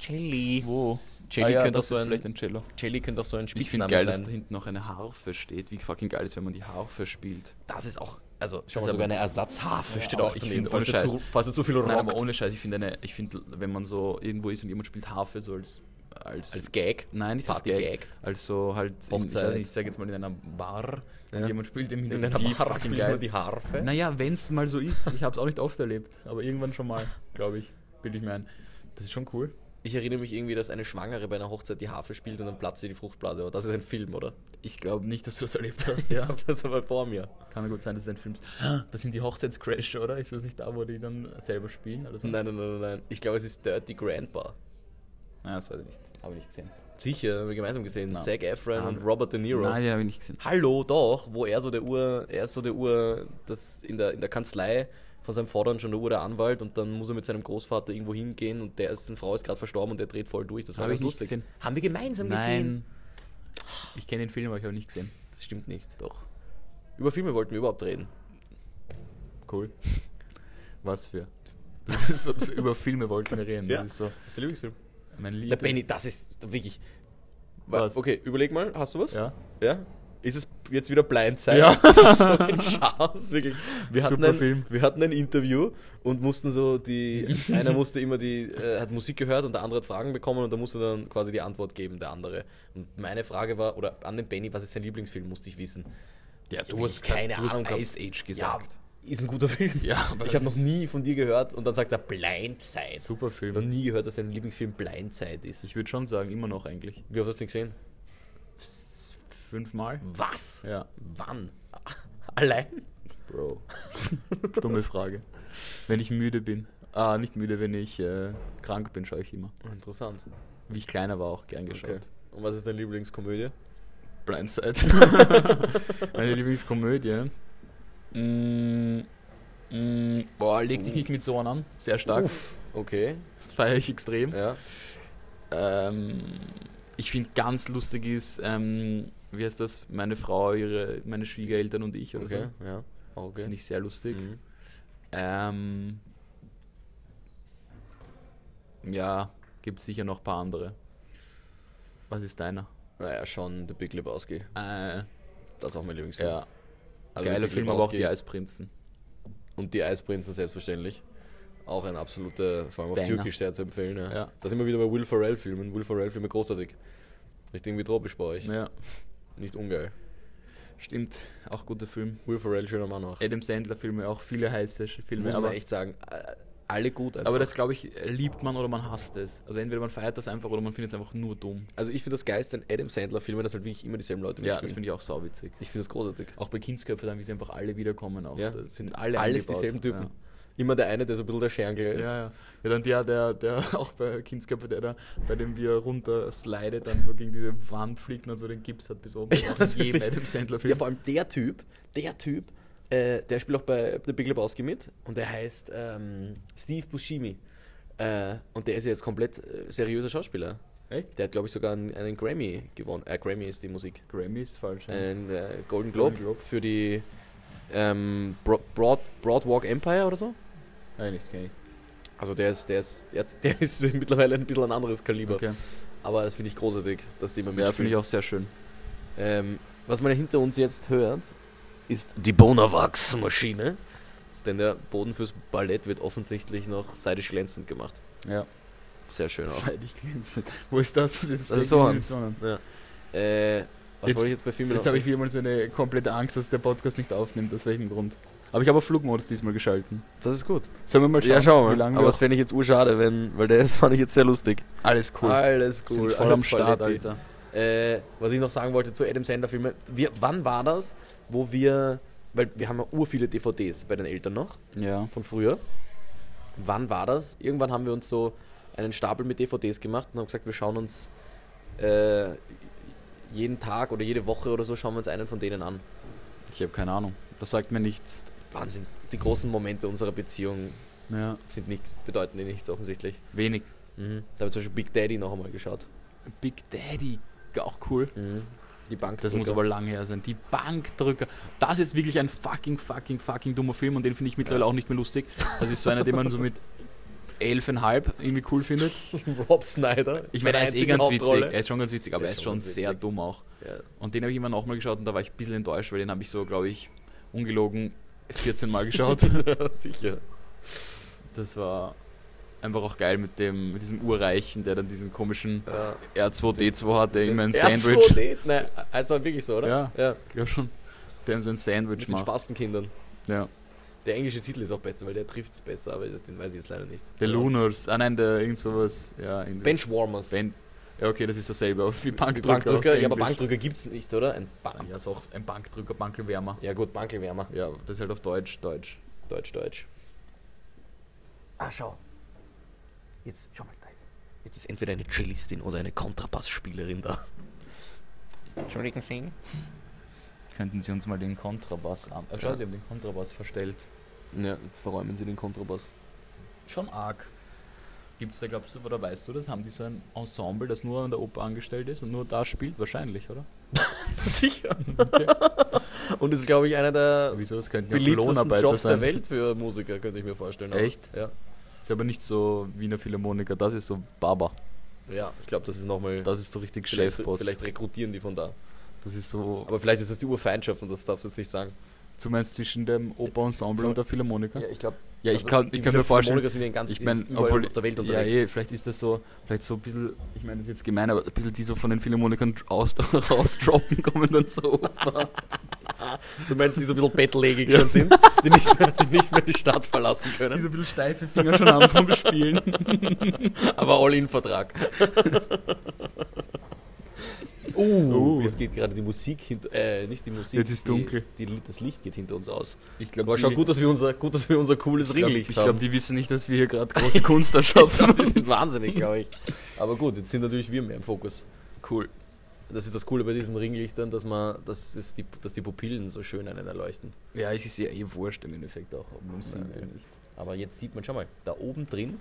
Celli. Wo? Celli ah, ja, könnte auch so ein, vielleicht ein Cello. Celli könnte auch so ein Ich finde Spitzname geil, dass da sein. hinten noch eine Harfe steht. Wie fucking geil ist, wenn man die Harfe spielt. Das ist auch, also mal, ist sogar eine Ersatzharfe steht auch ich daneben, finde, falls ohne du zu, falls du zu viel Nein, aber rockt. ohne Scheiß, ich finde, ich finde, wenn man so irgendwo ist und jemand spielt Harfe, so als. als, Als Gag. Nein, nicht als Party-Gag. Gag. Also halt, in, ich Hochzeit. nicht, ich sage jetzt mal in einer Bar, Ja. jemand spielt im In Hintergrund. einer Wie Bar fucking man die Harfe. Naja, wenn es mal so ist, ich habe es auch nicht oft erlebt, aber irgendwann schon mal, glaube ich, bilde ich mir ein. Das ist schon cool. Ich erinnere mich irgendwie, dass eine Schwangere bei einer Hochzeit die Harfe spielt und dann platzt ihr die Fruchtblase. Aber das ist ein Film, oder? Ich glaube nicht, dass du das erlebt hast, Ich ja. habe das aber vor mir. Kann ja gut sein, dass es ein Film ist. Das sind die Hochzeitscrash, oder? Ist das nicht da, wo die dann selber spielen? Oder so? Nein, nein, nein, nein. Ich glaube, es ist Dirty Grandpa. Nein, das weiß ich nicht. Habe ich nicht gesehen. Sicher, haben wir gemeinsam gesehen. Nein. Zac Efron Nein. und Robert De Niro. Nein, den habe ich nicht gesehen. Hallo, doch, wo er so der Uhr, er ist so der Uhr, das in der, in der Kanzlei von seinem Vater schon der Uhr der Anwalt und dann muss er mit seinem Großvater irgendwo hingehen und der ist, seine Frau ist gerade verstorben und der dreht voll durch. Das war Habe ganz ich nicht lustig. gesehen. Haben wir gemeinsam gesehen? Nein. Ich kenne den Film, aber ich habe ihn nicht gesehen. Das stimmt nicht. Doch. Über Filme wollten wir überhaupt reden. Cool. Was für. Das ist so, das über Filme wollten wir reden. Ja. Das ist so Das ist der Lieblingsfilm. mein Der Lieb. Benny, das ist wirklich. Was? Okay, überleg mal, hast du was? Ja. Ja? Ist es jetzt wieder Blindside? Ja. Das ist so ein Schatz, wirklich. Wir hatten, Super ein, Film. wir hatten ein Interview und mussten so die. einer musste immer die. Äh, hat Musik gehört und der andere hat Fragen bekommen und da musste dann quasi die Antwort geben, der andere. Und meine Frage war, oder an den Benny, was ist sein Lieblingsfilm, musste ich wissen. Ja, du hast keine du hast Ahnung gehabt. Ice Age gesagt. Ja, ist ein guter Film. Ja, aber ich habe noch nie von dir gehört und dann sagt er Blindside. Super Noch Film. nie gehört, dass sein Lieblingsfilm Blindside ist. Ich würde schon sagen, immer noch eigentlich. Wie oft hast du den gesehen? Fünfmal? Was? Ja. Wann? Allein? Bro. Dumme Frage. Wenn ich müde bin. Ah, nicht müde, wenn ich äh, krank bin, schaue ich immer. Interessant. Wie ich kleiner war, auch gern geschaut. Okay. Und was ist deine Lieblingskomödie? Blindside. Meine Lieblingskomödie. Mm, Mm, boah, leg dich nicht mit so an. Sehr stark. Uff, okay. Feiere ich extrem. Ja. Ähm, ich finde ganz lustig ist, ähm, wie heißt das? Meine Frau, ihre, meine Schwiegereltern und ich oder Okay, ja. so. Okay. Finde ich sehr lustig. Mhm. Ähm, ja, gibt sicher noch ein paar andere. Was ist deiner? Naja, schon The Big Lebowski. Äh, Das ist auch mein Lieblingsfilm. ja, Also geiler Film, aber auch die Eisprinzen. Und die Eisprinzen selbstverständlich. Auch ein absoluter, vor allem auf Banger. Türkisch sehr zu empfehlen. Ja. Ja. Da sind wir wieder bei Will Ferrell-Filmen. Will Ferrell-Filme großartig. Richtig irgendwie tropisch bei euch. Ja, Nicht ungeil. stimmt. Auch guter Film. Will Ferrell, schöner Mann auch. Adam Sandler Filme, auch viele heiße Filme. Muss aber, man echt sagen. äh, Alle gut einfach. aber das glaube ich, liebt man oder man hasst es. Also entweder man feiert das einfach oder man findet es einfach nur dumm. also ich finde das geilste an Adam Sandler-Filmen, dass halt wirklich immer dieselben Leute Ja, das mitspielen. finde ich auch sauwitzig. Ich finde das großartig. Auch bei Kindsköpfe dann, wie sie einfach alle wiederkommen. Auch. Ja, das sind alle Alles dieselben Typen. Ja. Immer der eine, der so ein bisschen der Scherngel ist. Ja, ja. Ja, dann der, der, der auch bei Kindsköpfe, der da, bei dem wir runter slidet, dann so gegen diese Wand fliegt und so den Gips hat bis oben. Ja, Das ist jedem natürlich. Adam Sandler Ja, vor allem der Typ, der Typ, äh, der spielt auch bei The Big Lebowski mit und der heißt ähm, Steve Buscemi. Äh, und der ist ja jetzt komplett äh, seriöser Schauspieler. Echt? Der hat, glaube ich, sogar einen, einen Grammy gewonnen. Äh, Grammy ist die Musik. Grammy ist falsch. Ja. Ein äh, Golden Globe, Golden Globe. für die ähm, Bro Broad, Broadwalk Empire oder so. Nein, nicht, kenn ich. Also der ist, der ist, der, der ist mittlerweile ein bisschen ein anderes Kaliber. Okay. Aber das finde ich großartig, dass die immer Ja, mitspielen. finde ich auch sehr schön. Ähm, was man hinter uns jetzt hört, ist die Bonawachs-Maschine. Denn der Boden fürs Ballett wird offensichtlich noch seidisch glänzend gemacht. Ja. Sehr schön auch. Seidig glänzend. Wo ist das? Was ist Das ist so. Definition? Äh, was Jetzt- wollte ich jetzt bei Filmen Jetzt habe ich wieder mal so eine komplette Angst, dass der Podcast nicht aufnimmt, aus welchem Grund. Aber ich habe auf Flugmodus diesmal geschalten. Das ist gut. Sollen wir mal schauen, ja, schauen wir wie lange Aber das fände ich jetzt urschade, wenn, weil der ist, fand ich jetzt sehr lustig. Alles cool. Alles Sind cool. voll alles am Start, Paletti. Alter. Äh, was ich noch sagen wollte zu Adam Sandler Filmen. Wir, wann war das, wo wir, weil wir haben ja ur viele DVDs bei den Eltern noch. Ja. von früher. Wann war das? Irgendwann haben wir uns so einen Stapel mit DVDs gemacht und haben gesagt, wir schauen uns äh, jeden Tag oder jede Woche oder so schauen wir uns einen von denen an. Ich habe keine Ahnung. Das sagt mir nichts. Wahnsinn. Die großen Momente unserer Beziehung Ja. sind nichts, bedeuten die nichts offensichtlich. Wenig. Mhm. Da haben wir zum Beispiel Big Daddy noch einmal geschaut. Big Daddy, auch cool. Die Bank. Das muss aber lange her sein. Die Bankdrücker. Das ist wirklich ein fucking, fucking, fucking dummer Film und den finde ich mittlerweile auch nicht mehr lustig. Das ist so einer, den man so mit elfeinhalb irgendwie cool findet. Rob Snyder. Ich meine, er ist eh ganz witzig. Hauptrolle. Er ist schon ganz witzig, aber Er ist schon ganz sehr witzig. dumm auch. Ja. Und den habe ich immer nochmal geschaut und da war ich ein bisschen enttäuscht, weil den habe ich so, glaube ich, ungelogen 14 Mal geschaut. Sicher. Das war einfach auch geil mit dem mit diesem Urreichen, der dann diesen komischen Ja. R2D2 hatte, immer ein R2D? Sandwich. Nein, also wirklich so, oder? Ja. ja. Glaube schon. Der ihm so ein Sandwich Mit den macht. Spastenkindern. Ja. Der englische Titel ist auch besser, weil der trifft es besser, aber den weiß ich jetzt leider nicht. Der Lunars. Ah nein, der irgend sowas. Ja, Benchwarmers. Ben ja, okay, das ist dasselbe, aber wie Bankdrücker. Bankdrücker, ja, aber. Bankdrücker gibt es nicht, oder? Ein Bank. Ja, ist auch ein Bankdrücker, Bankelwärmer. Ja gut, Bankelwärmer. Ja, das ist halt auf Deutsch, Deutsch. Deutsch, Deutsch. Ah, schau. Jetzt, schau mal da. Jetzt ist entweder eine Cellistin oder eine Kontrabassspielerin da. Entschuldigen Sie. Könnten Sie uns mal den Kontrabass an. Äh, schau, Sie haben den Kontrabass verstellt. Ja, jetzt verräumen sie den Kontrabass. Schon arg. Gibt es da, glaubst du, oder weißt du das? Haben die so ein Ensemble, das nur an der Oper angestellt ist und nur da spielt? Wahrscheinlich, oder? Sicher. Okay. Und es ist, glaube ich, einer der Wieso? Das beliebtesten Jobs sein. der Welt für Musiker, könnte ich mir vorstellen. auch. Echt? Ja. Ist aber nicht so Wiener Philharmoniker, das ist so Baba. Ja, ich glaube, das ist nochmal. Das ist so richtig Chefboss. vielleicht rekrutieren die von da. Das ist so, Aber vielleicht ist das die Urfeindschaft und das darfst du jetzt nicht sagen. Du meinst zwischen dem Operensemble und der Philharmoniker? ich glaube. Ja, ich kann, ich kann mir vorstellen, ja ich meine, obwohl, auf der Welt ja, unterwegs. eh, vielleicht ist das so, vielleicht so ein bisschen, ich meine, das ist jetzt gemein, aber ein bisschen die so von den Philharmonikern aus, rausdroppen, kommen dann so Oper. Du meinst, die so ein bisschen bettlägig schon sind, die nicht, mehr, die nicht mehr die Stadt verlassen die können, so ein bisschen steife Finger schon haben vom Spielen. aber All-In-Vertrag. Uh, Uh. jetzt geht gerade die Musik hinter, äh, nicht die Musik. Jetzt ist die, dunkel. Die, das Licht geht hinter uns aus. Ich glaube, Aber schau, gut, dass wir unser, gut, dass wir unser cooles ich glaube, Ringlicht glaub, haben. die wissen nicht, dass wir hier gerade große Kunst erschaffen. die sind wahnsinnig, glaube ich. Aber gut, jetzt sind natürlich wir mehr im Fokus. cool. das ist das Coole bei diesen Ringlichtern, dass man, dass, es die, dass die Pupillen so schön einen erleuchten. Ja, es ist ja eh wurscht im Endeffekt auch, sieht Nein. nicht. Aber jetzt sieht man, schau mal, da oben drin,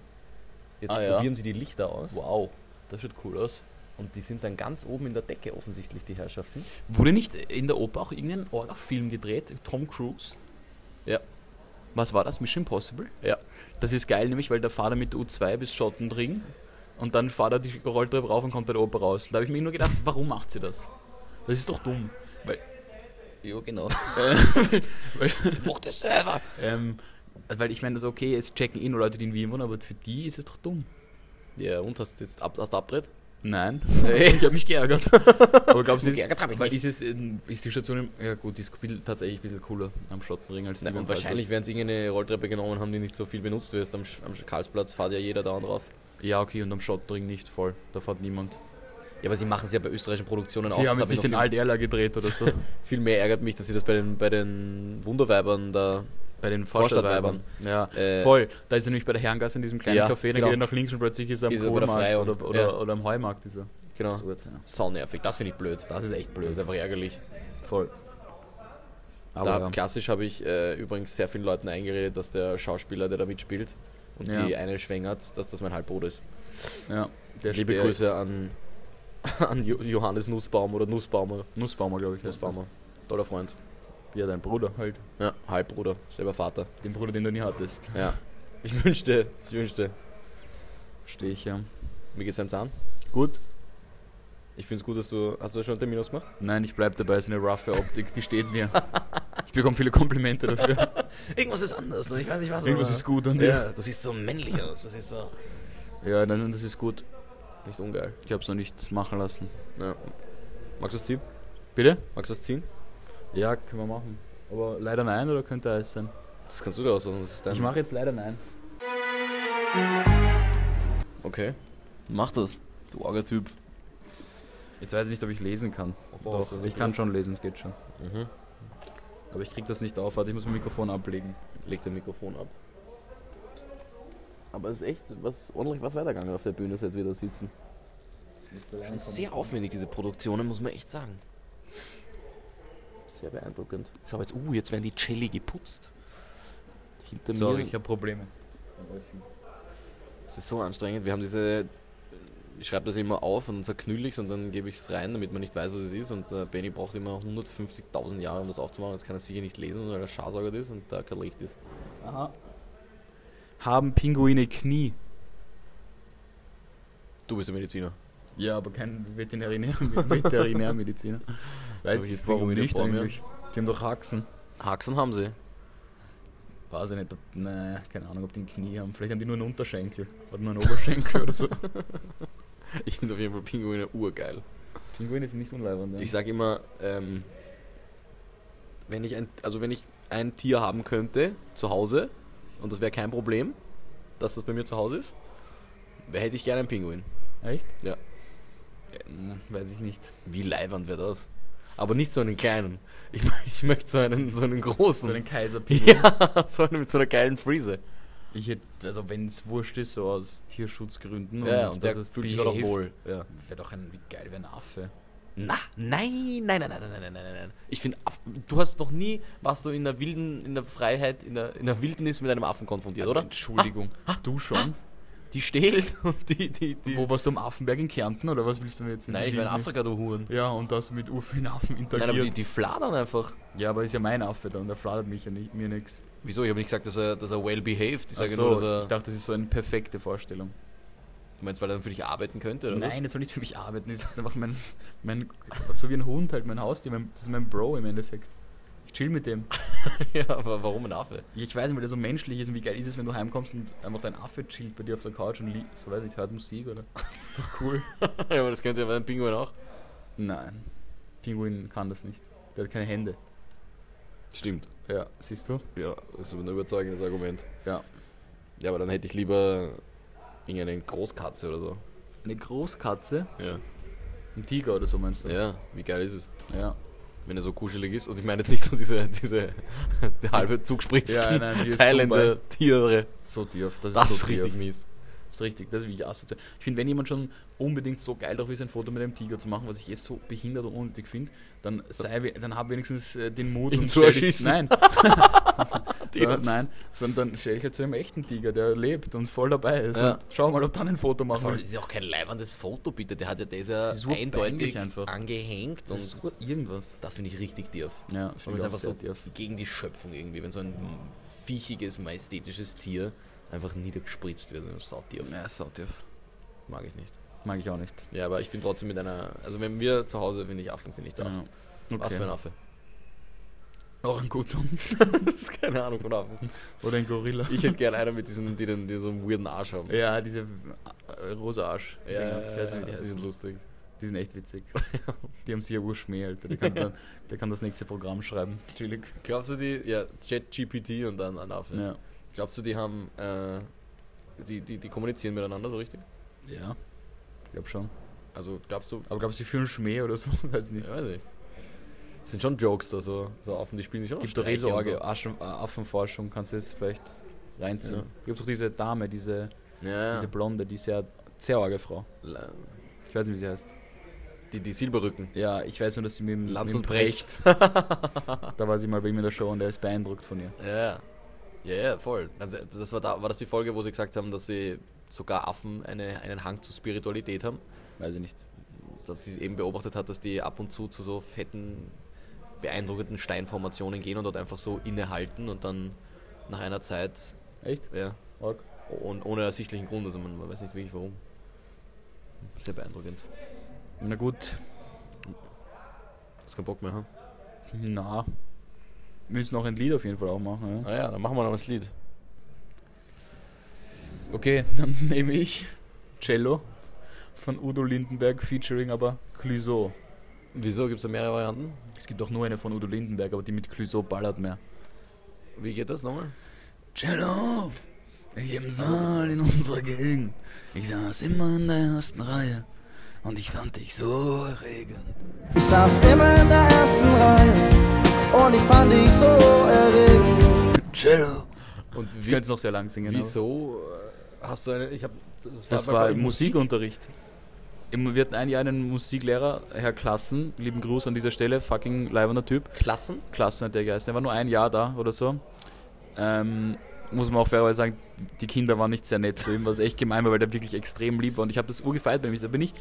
jetzt Ah, ja. probieren sie die Lichter aus. Wow, das schaut cool aus. Und die sind dann ganz oben in der Decke offensichtlich, die Herrschaften. Wurde nicht in der Oper auch irgendein Orga-Film gedreht? Tom Cruise? Ja. Was war das? Mission Impossible? Ja. Das ist geil, nämlich, weil da fahrt er mit der U2 bis Schottendring und dann fahrt er die Rolltreppe rauf und kommt bei der Oper raus. Da habe ich mir nur gedacht, warum macht sie das? Das ist doch dumm. Weil, Ja, genau. weil, Mach das selber. ähm, weil ich meine, das ist okay, jetzt checken eh nur Leute, die in Wien wohnen, aber für die ist es doch dumm. Ja, und hast du jetzt ab, hast du abgedreht? Nein, Nee. ich habe mich geärgert. aber glaubst du, ist, Geärgert hab ich weil nicht. ist, es, ist die Station, im, ja gut, die ist tatsächlich ein bisschen cooler am Schottenring als die Nein, wahrscheinlich werden sie irgendeine Rolltreppe genommen haben, die nicht so viel benutzt wird. Am, am Karlsplatz fährt ja jeder dauernd drauf. Ja, okay, und am Schottenring nicht voll. Da fährt niemand. Ja, aber sie machen es ja bei österreichischen Produktionen auch. Sie haben jetzt nicht den noch Alt Erla gedreht oder so. viel, viel mehr ärgert mich, dass sie das bei den, bei den Wunderweibern da. Bei den Vorstadtweibern. Vorstadtweibern. Ja, Äh, voll. Da ist er nämlich bei der Herrengasse in diesem kleinen Ja, Café, dann genau. geht er nach links und plötzlich ist er am Ist er bei der Kohlmarkt Freiung. oder, oder, Ja. oder am Heumarkt. Ist er. Genau. Absurd, ja. Sau nervig. Das finde ich blöd. Das ist echt Das blöd. ist einfach ärgerlich. Voll. Aber da. Klassisch habe ich äh, übrigens sehr vielen Leuten eingeredet, dass der Schauspieler, der da mitspielt und die eine schwängert, dass das mein Halbbruder ist. ja, Liebe Grüße an, an Jo- Johannes Nussbaum oder Nussbaumer. Nussbaumer, glaube ich. er. Nussbaumer. Toller Freund. Ja, dein Bruder halt. Ja, Halbbruder, selber Vater. Den Bruder, den du nie hattest. Ja. Ich wünschte, ich wünschte. Stehe ich ja. Wie geht's deinem Zahn? Gut. Ich finde es gut, dass du. Hast du schon einen Termin ausgemacht? Nein, ich bleib dabei, es ist eine roughe Optik, die steht mir. Ich bekomme viele Komplimente dafür. Irgendwas ist anders, ich weiß nicht was. Irgendwas ist gut an dir. Ja, das sieht so männlich aus. Das ist so. Ja, nein, das ist gut. Nicht ungeil. Ich habe es noch nicht machen lassen. Ja. Magst du es ziehen? Bitte? Magst du es ziehen? Ja, können wir machen. Aber leider nein oder könnte es sein? Das kannst du dir aussuchen. Das ist dein Ich mache jetzt leider nein. Okay. Mach das, du arger Typ. Jetzt weiß ich nicht, ob ich lesen kann. Doch, ich kann schon lesen, es geht schon. Mhm. Aber ich krieg das nicht auf, warte, ich muss mein Mikrofon ablegen. Leg dein Mikrofon ab. Aber es ist echt was ordentlich was weitergegangen auf der Bühne, seit wir da sitzen. Sehr aufwendig, diese Produktionen, muss man echt sagen. Sehr beeindruckend. Schau jetzt, uh, jetzt werden die Celli geputzt. Hinter Sorry, mir. ich habe Probleme. Es ist so anstrengend. Wir haben diese. Ich schreibe das immer auf und zerknüll ich's und dann gebe ich es rein, damit man nicht weiß, was es ist. Und äh, Benny braucht immer 150.000 Jahre, um das aufzumachen. Jetzt kann er sicher nicht lesen, weil er Scharsauger ist und da kein Licht ist. Aha. Haben Pinguine Knie? Du bist der Mediziner. Ja, aber kein Veterinär, Veterinärmediziner. Weiß Aber ich, jetzt warum nicht vor mir. eigentlich? Die haben doch Haxen. Haxen haben sie. Weiß ich nicht, ob, nee, keine Ahnung, ob die ein Knie haben. Vielleicht haben die nur einen Unterschenkel oder nur einen Oberschenkel oder so. Ich finde auf jeden Fall Pinguine urgeil. Pinguine sind nicht unleibend. Ja. Ich sag immer, ähm, wenn ich ein, also wenn ich ein Tier haben könnte zu Hause und das wäre kein Problem, dass das bei mir zu Hause ist, wer hätte ich gerne einen Pinguin. Echt? Ja. Ähm, weiß ich nicht. Wie leibernd wäre das? Aber nicht so einen kleinen. Ich, ich möchte so einen, so einen großen. So einen Kaiserpinguin. ja, so einen mit so einer geilen Friese. Ich hätte, also wenn es wurscht ist, so aus Tierschutzgründen Ja, und der dass es fühlt sich behaved, wohl. Ja. Wäre doch ein, wie geil wäre ein Affe. Na, nein, nein, nein, nein, nein, nein, nein, nein, nein. Ich finde, du hast noch nie, warst du in der wilden, in der Freiheit, in der, in der Wildnis mit einem Affen konfrontiert, Also, oder? Entschuldigung. du schon? Die stehlen und die, die, die. Wo warst du am Affenberg in Kärnten oder was willst du mir jetzt in Nein, ich war in? Afrika, du Huren. Ja, und das mit urvielen Affen Nein, interagiert. aber die, die fladern einfach. ja, aber ist ja mein Affe da und der fladert mich ja nicht, mir nichts. Wieso? Ich habe nicht gesagt, dass er, dass er well behaved. Ich sage so, nur, er. ich dachte, das ist so eine perfekte Vorstellung. du meinst, weil er dann für dich arbeiten könnte, oder Nein, das soll nicht für mich arbeiten. Das ist einfach mein, mein, so wie ein Hund halt, mein Haustier. Mein, das ist mein Bro im Endeffekt. Ich chill mit dem. ja, aber warum ein Affe? Ich weiß nicht, weil der so menschlich ist und wie geil ist es, wenn du heimkommst und einfach dein Affe chillt bei dir auf der Couch und liegt, so weiß ich, hört Musik oder. Ist doch cool. ja, aber das könnte ja bei einem Pinguin auch. Nein. Pinguin kann das nicht. Der hat keine Hände. Stimmt. Ja, siehst du? Ja, das ist ein überzeugendes Argument. Ja. Ja, aber dann hätte ich lieber irgendeine Großkatze oder so. Eine Großkatze, Ja. ein Tiger oder so meinst du? Ja, wie geil ist es? Ja. Wenn er so kuschelig ist. Und ich meine jetzt nicht so diese, diese die halbe zugspritzten Ja, nein, ist Dubai. Tiere. So tief. Das, Das ist ist so richtig tief. mies. ist richtig, das ist wie ich asozial. Ich finde, wenn jemand schon unbedingt so geil drauf ist, ein Foto mit einem Tiger zu machen, was ich eh so behindert und unnötig finde, dann sei, dann hab wenigstens äh, den Mut Ihn und zu stell dich- erschießen. Nein. äh, nein, sondern dann stell dich halt zu einem echten Tiger, der lebt und voll dabei ist. Ja. Und schau mal, ob dann ein Foto machen allem, das ist ja auch kein leibendes Foto, bitte. Der hat ja, ist ja Das eindeutig einfach. angehängt. Das ist und so irgendwas. das finde ich richtig tief. Ja, ich das ist einfach so tief. gegen die Schöpfung irgendwie, wenn so ein viechiges, majestätisches Tier einfach niedergespritzt wird. Das ist sautief. Ja, so tief. Mag ich nicht. Mag ich auch nicht. Ja, aber ich finde trotzdem mit einer, also wenn wir zu Hause, finde ich Affen, finde ich da. Ja. Was für ein Affe? Orangutan. das ist keine Ahnung von Affen. Oder ein Gorilla. Ich hätte gerne einer mit diesen, die, den, die so einen weirden Arsch haben. Ja, diese äh, rosa Arsch. Weiß nicht, wie die die sind lustig. Die sind echt witzig. Die haben sicher Urschmäh, Alter. Der kann, dann, der kann das nächste Programm schreiben. Ist chillig. Glaubst du die, ja, ChatGPT und dann ein Affe. Ja. Glaubst du, die haben, äh, die, die, die kommunizieren miteinander so richtig? Ja. Ich glaube schon. Also glaubst du, Aber glaubst du, die führen Schmäh oder so? Weiß ich nicht. ja, weiß nicht. Das sind schon Jokes da, so, so Affen, die spielen sich schon Gibt doch so Streiche und arge Aschen- Affenforschung, kannst du es vielleicht reinziehen. Ja. Gibt doch diese Dame, diese, Ja, diese Blonde, die sehr, sehr arge Frau. Ich weiß nicht, wie sie heißt. die, die Silberrücken. Ja, ich weiß nur, dass sie mit dem Lanz mit dem und Brecht. Da war sie mal bei ihm in der Show und der ist beeindruckt von ihr. Ja, ja, ja, voll. Also, das war, da, war das die Folge, wo sie gesagt haben, dass sie sogar Affen eine, einen Hang zur Spiritualität haben? Weiß ich nicht. Dass sie eben beobachtet hat, dass die ab und zu zu so fetten, beeindruckenden Steinformationen gehen und dort einfach so innehalten und dann nach einer Zeit, Echt? ja, Arg. und ohne ersichtlichen Grund, also man, man weiß nicht wirklich warum. Sehr beeindruckend. Na gut. Hast keinen Bock mehr, hm? Na. Wir müssen auch ein Lied auf jeden Fall auch machen. Ja? Ah ja, dann machen wir noch das Lied. Okay, dann nehme ich Cello von Udo Lindenberg featuring aber Clouseau. Wieso? Gibt es da mehrere Varianten? Es gibt auch nur eine von Udo Lindenberg, aber die mit Clouseau ballert mehr. Wie geht das nochmal? Cello in jedem Saal in unserer Gegend. Ich saß immer in der ersten Reihe und ich fand dich so erregend. Ich saß immer in der ersten Reihe und ich fand dich so erregend. Cello. Und Ich könnte es noch sehr lang singen. Wieso äh, hast du eine. Ich hab, das Das war bei im Musikunterricht. Im- Wir hatten ein Jahr einen Musiklehrer, Herr Klassen, lieben Gruß an dieser Stelle, fucking leibender Typ. Klassen? Klassen hat der geheißen, der war nur ein Jahr da oder so. Ähm, muss man auch fairerweise sagen, die Kinder waren nicht sehr nett zu ihm, was echt gemein war, weil der wirklich extrem lieb war und ich habe das urgefeiert bei ihm. Da bin ich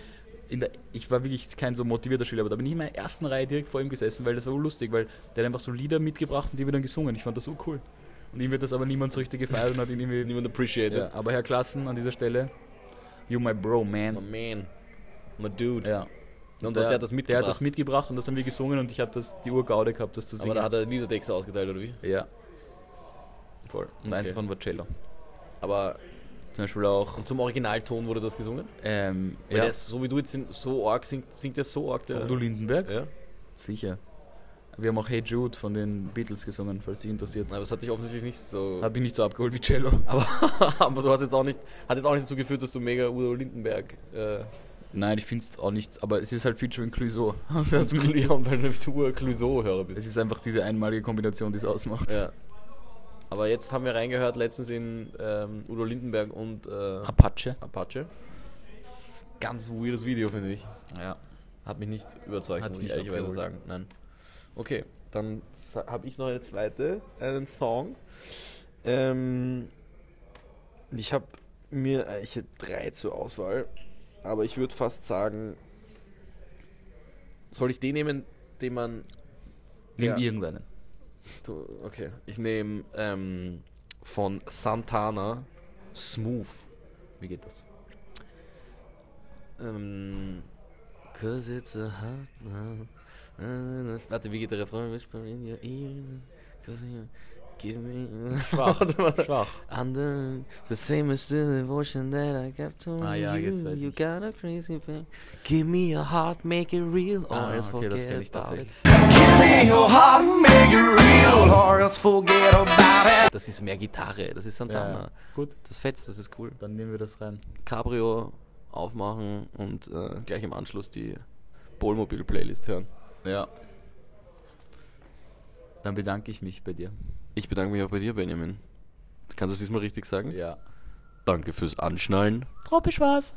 in der, ich war wirklich kein so motivierter Schüler, aber da bin ich in meiner ersten Reihe direkt vor ihm gesessen, weil das war lustig, weil der hat einfach so Lieder mitgebracht und die wir dann gesungen. Ich fand das so cool. Und ihm wird das aber niemand so richtig gefeiert und hat ihn irgendwie Niemand appreciated. ja, aber Herr Klassen an dieser Stelle, you my bro, My man. My dude. Ja. Und der, hat das Der mitgebracht. hat das mitgebracht und das haben wir gesungen und ich habe das die Urgaude gehabt, das zu singen. aber da hat er Liedertexte ausgeteilt, oder wie? ja. Voll. Und eins Okay. davon war Cello. Aber Zum Beispiel auch, zum Originalton wurde das gesungen? ähm, Weil ja, der ist, so wie du jetzt so arg singt, singt der so arg. Der, Udo Lindenberg. ja? Sicher. Wir haben auch Hey Jude von den Beatles gesungen, falls dich interessiert. Aber es hat dich offensichtlich nicht so. Hat mich nicht so abgeholt wie Cello. aber, aber du hast jetzt auch nicht, hat jetzt auch nicht dazu geführt, dass du mega Udo Lindenberg. Äh, Nein, ich finde es auch nicht, aber es ist halt featuring Clouseau. Das Leon, weil du nämlich du Ur Clouseau-Hörer bist. es ist einfach diese einmalige Kombination, die es ausmacht. Ja. Aber jetzt haben wir reingehört, letztens in ähm, Udo Lindenberg und äh, Apache. Apache. Das ist ein ganz weirdes Video, finde ich. Ja. Hat mich nicht überzeugt, Hat muss ich ehrlicherweise sagen. Nein. Okay, dann habe ich noch eine zweite, einen Song. Ähm, ich habe mir, äh, ich hätte drei zur Auswahl, aber ich würde fast sagen, soll ich den nehmen, den man Nimm Ja. irgendeinen. Du, okay, ich nehme ähm, von Santana Smooth. Wie geht das? Ähm, Cause it's a hot Warte, wie geht der Refrain? Whisper in your ear. Cause you give me. Schwach. Schwach. The same as the devotion that I kept to Ah, ja, you. jetzt weiß you ich. got a crazy thing. Give me your heart, make it real. Or Ah, else okay, das forget kenne ich about it. Give me your heart make it real, or else forget about it. Das ist mehr Gitarre, das ist Ja, Santana. ja. Gut, Das fetzt, das ist cool. dann nehmen wir das rein. Cabrio aufmachen und äh, gleich im Anschluss die Polmobil-Playlist hören. Ja. Dann bedanke ich mich bei dir. Ich bedanke mich auch bei dir, Benjamin. Kannst du es diesmal richtig sagen? Ja. Danke fürs Anschnallen. Tropisch war's.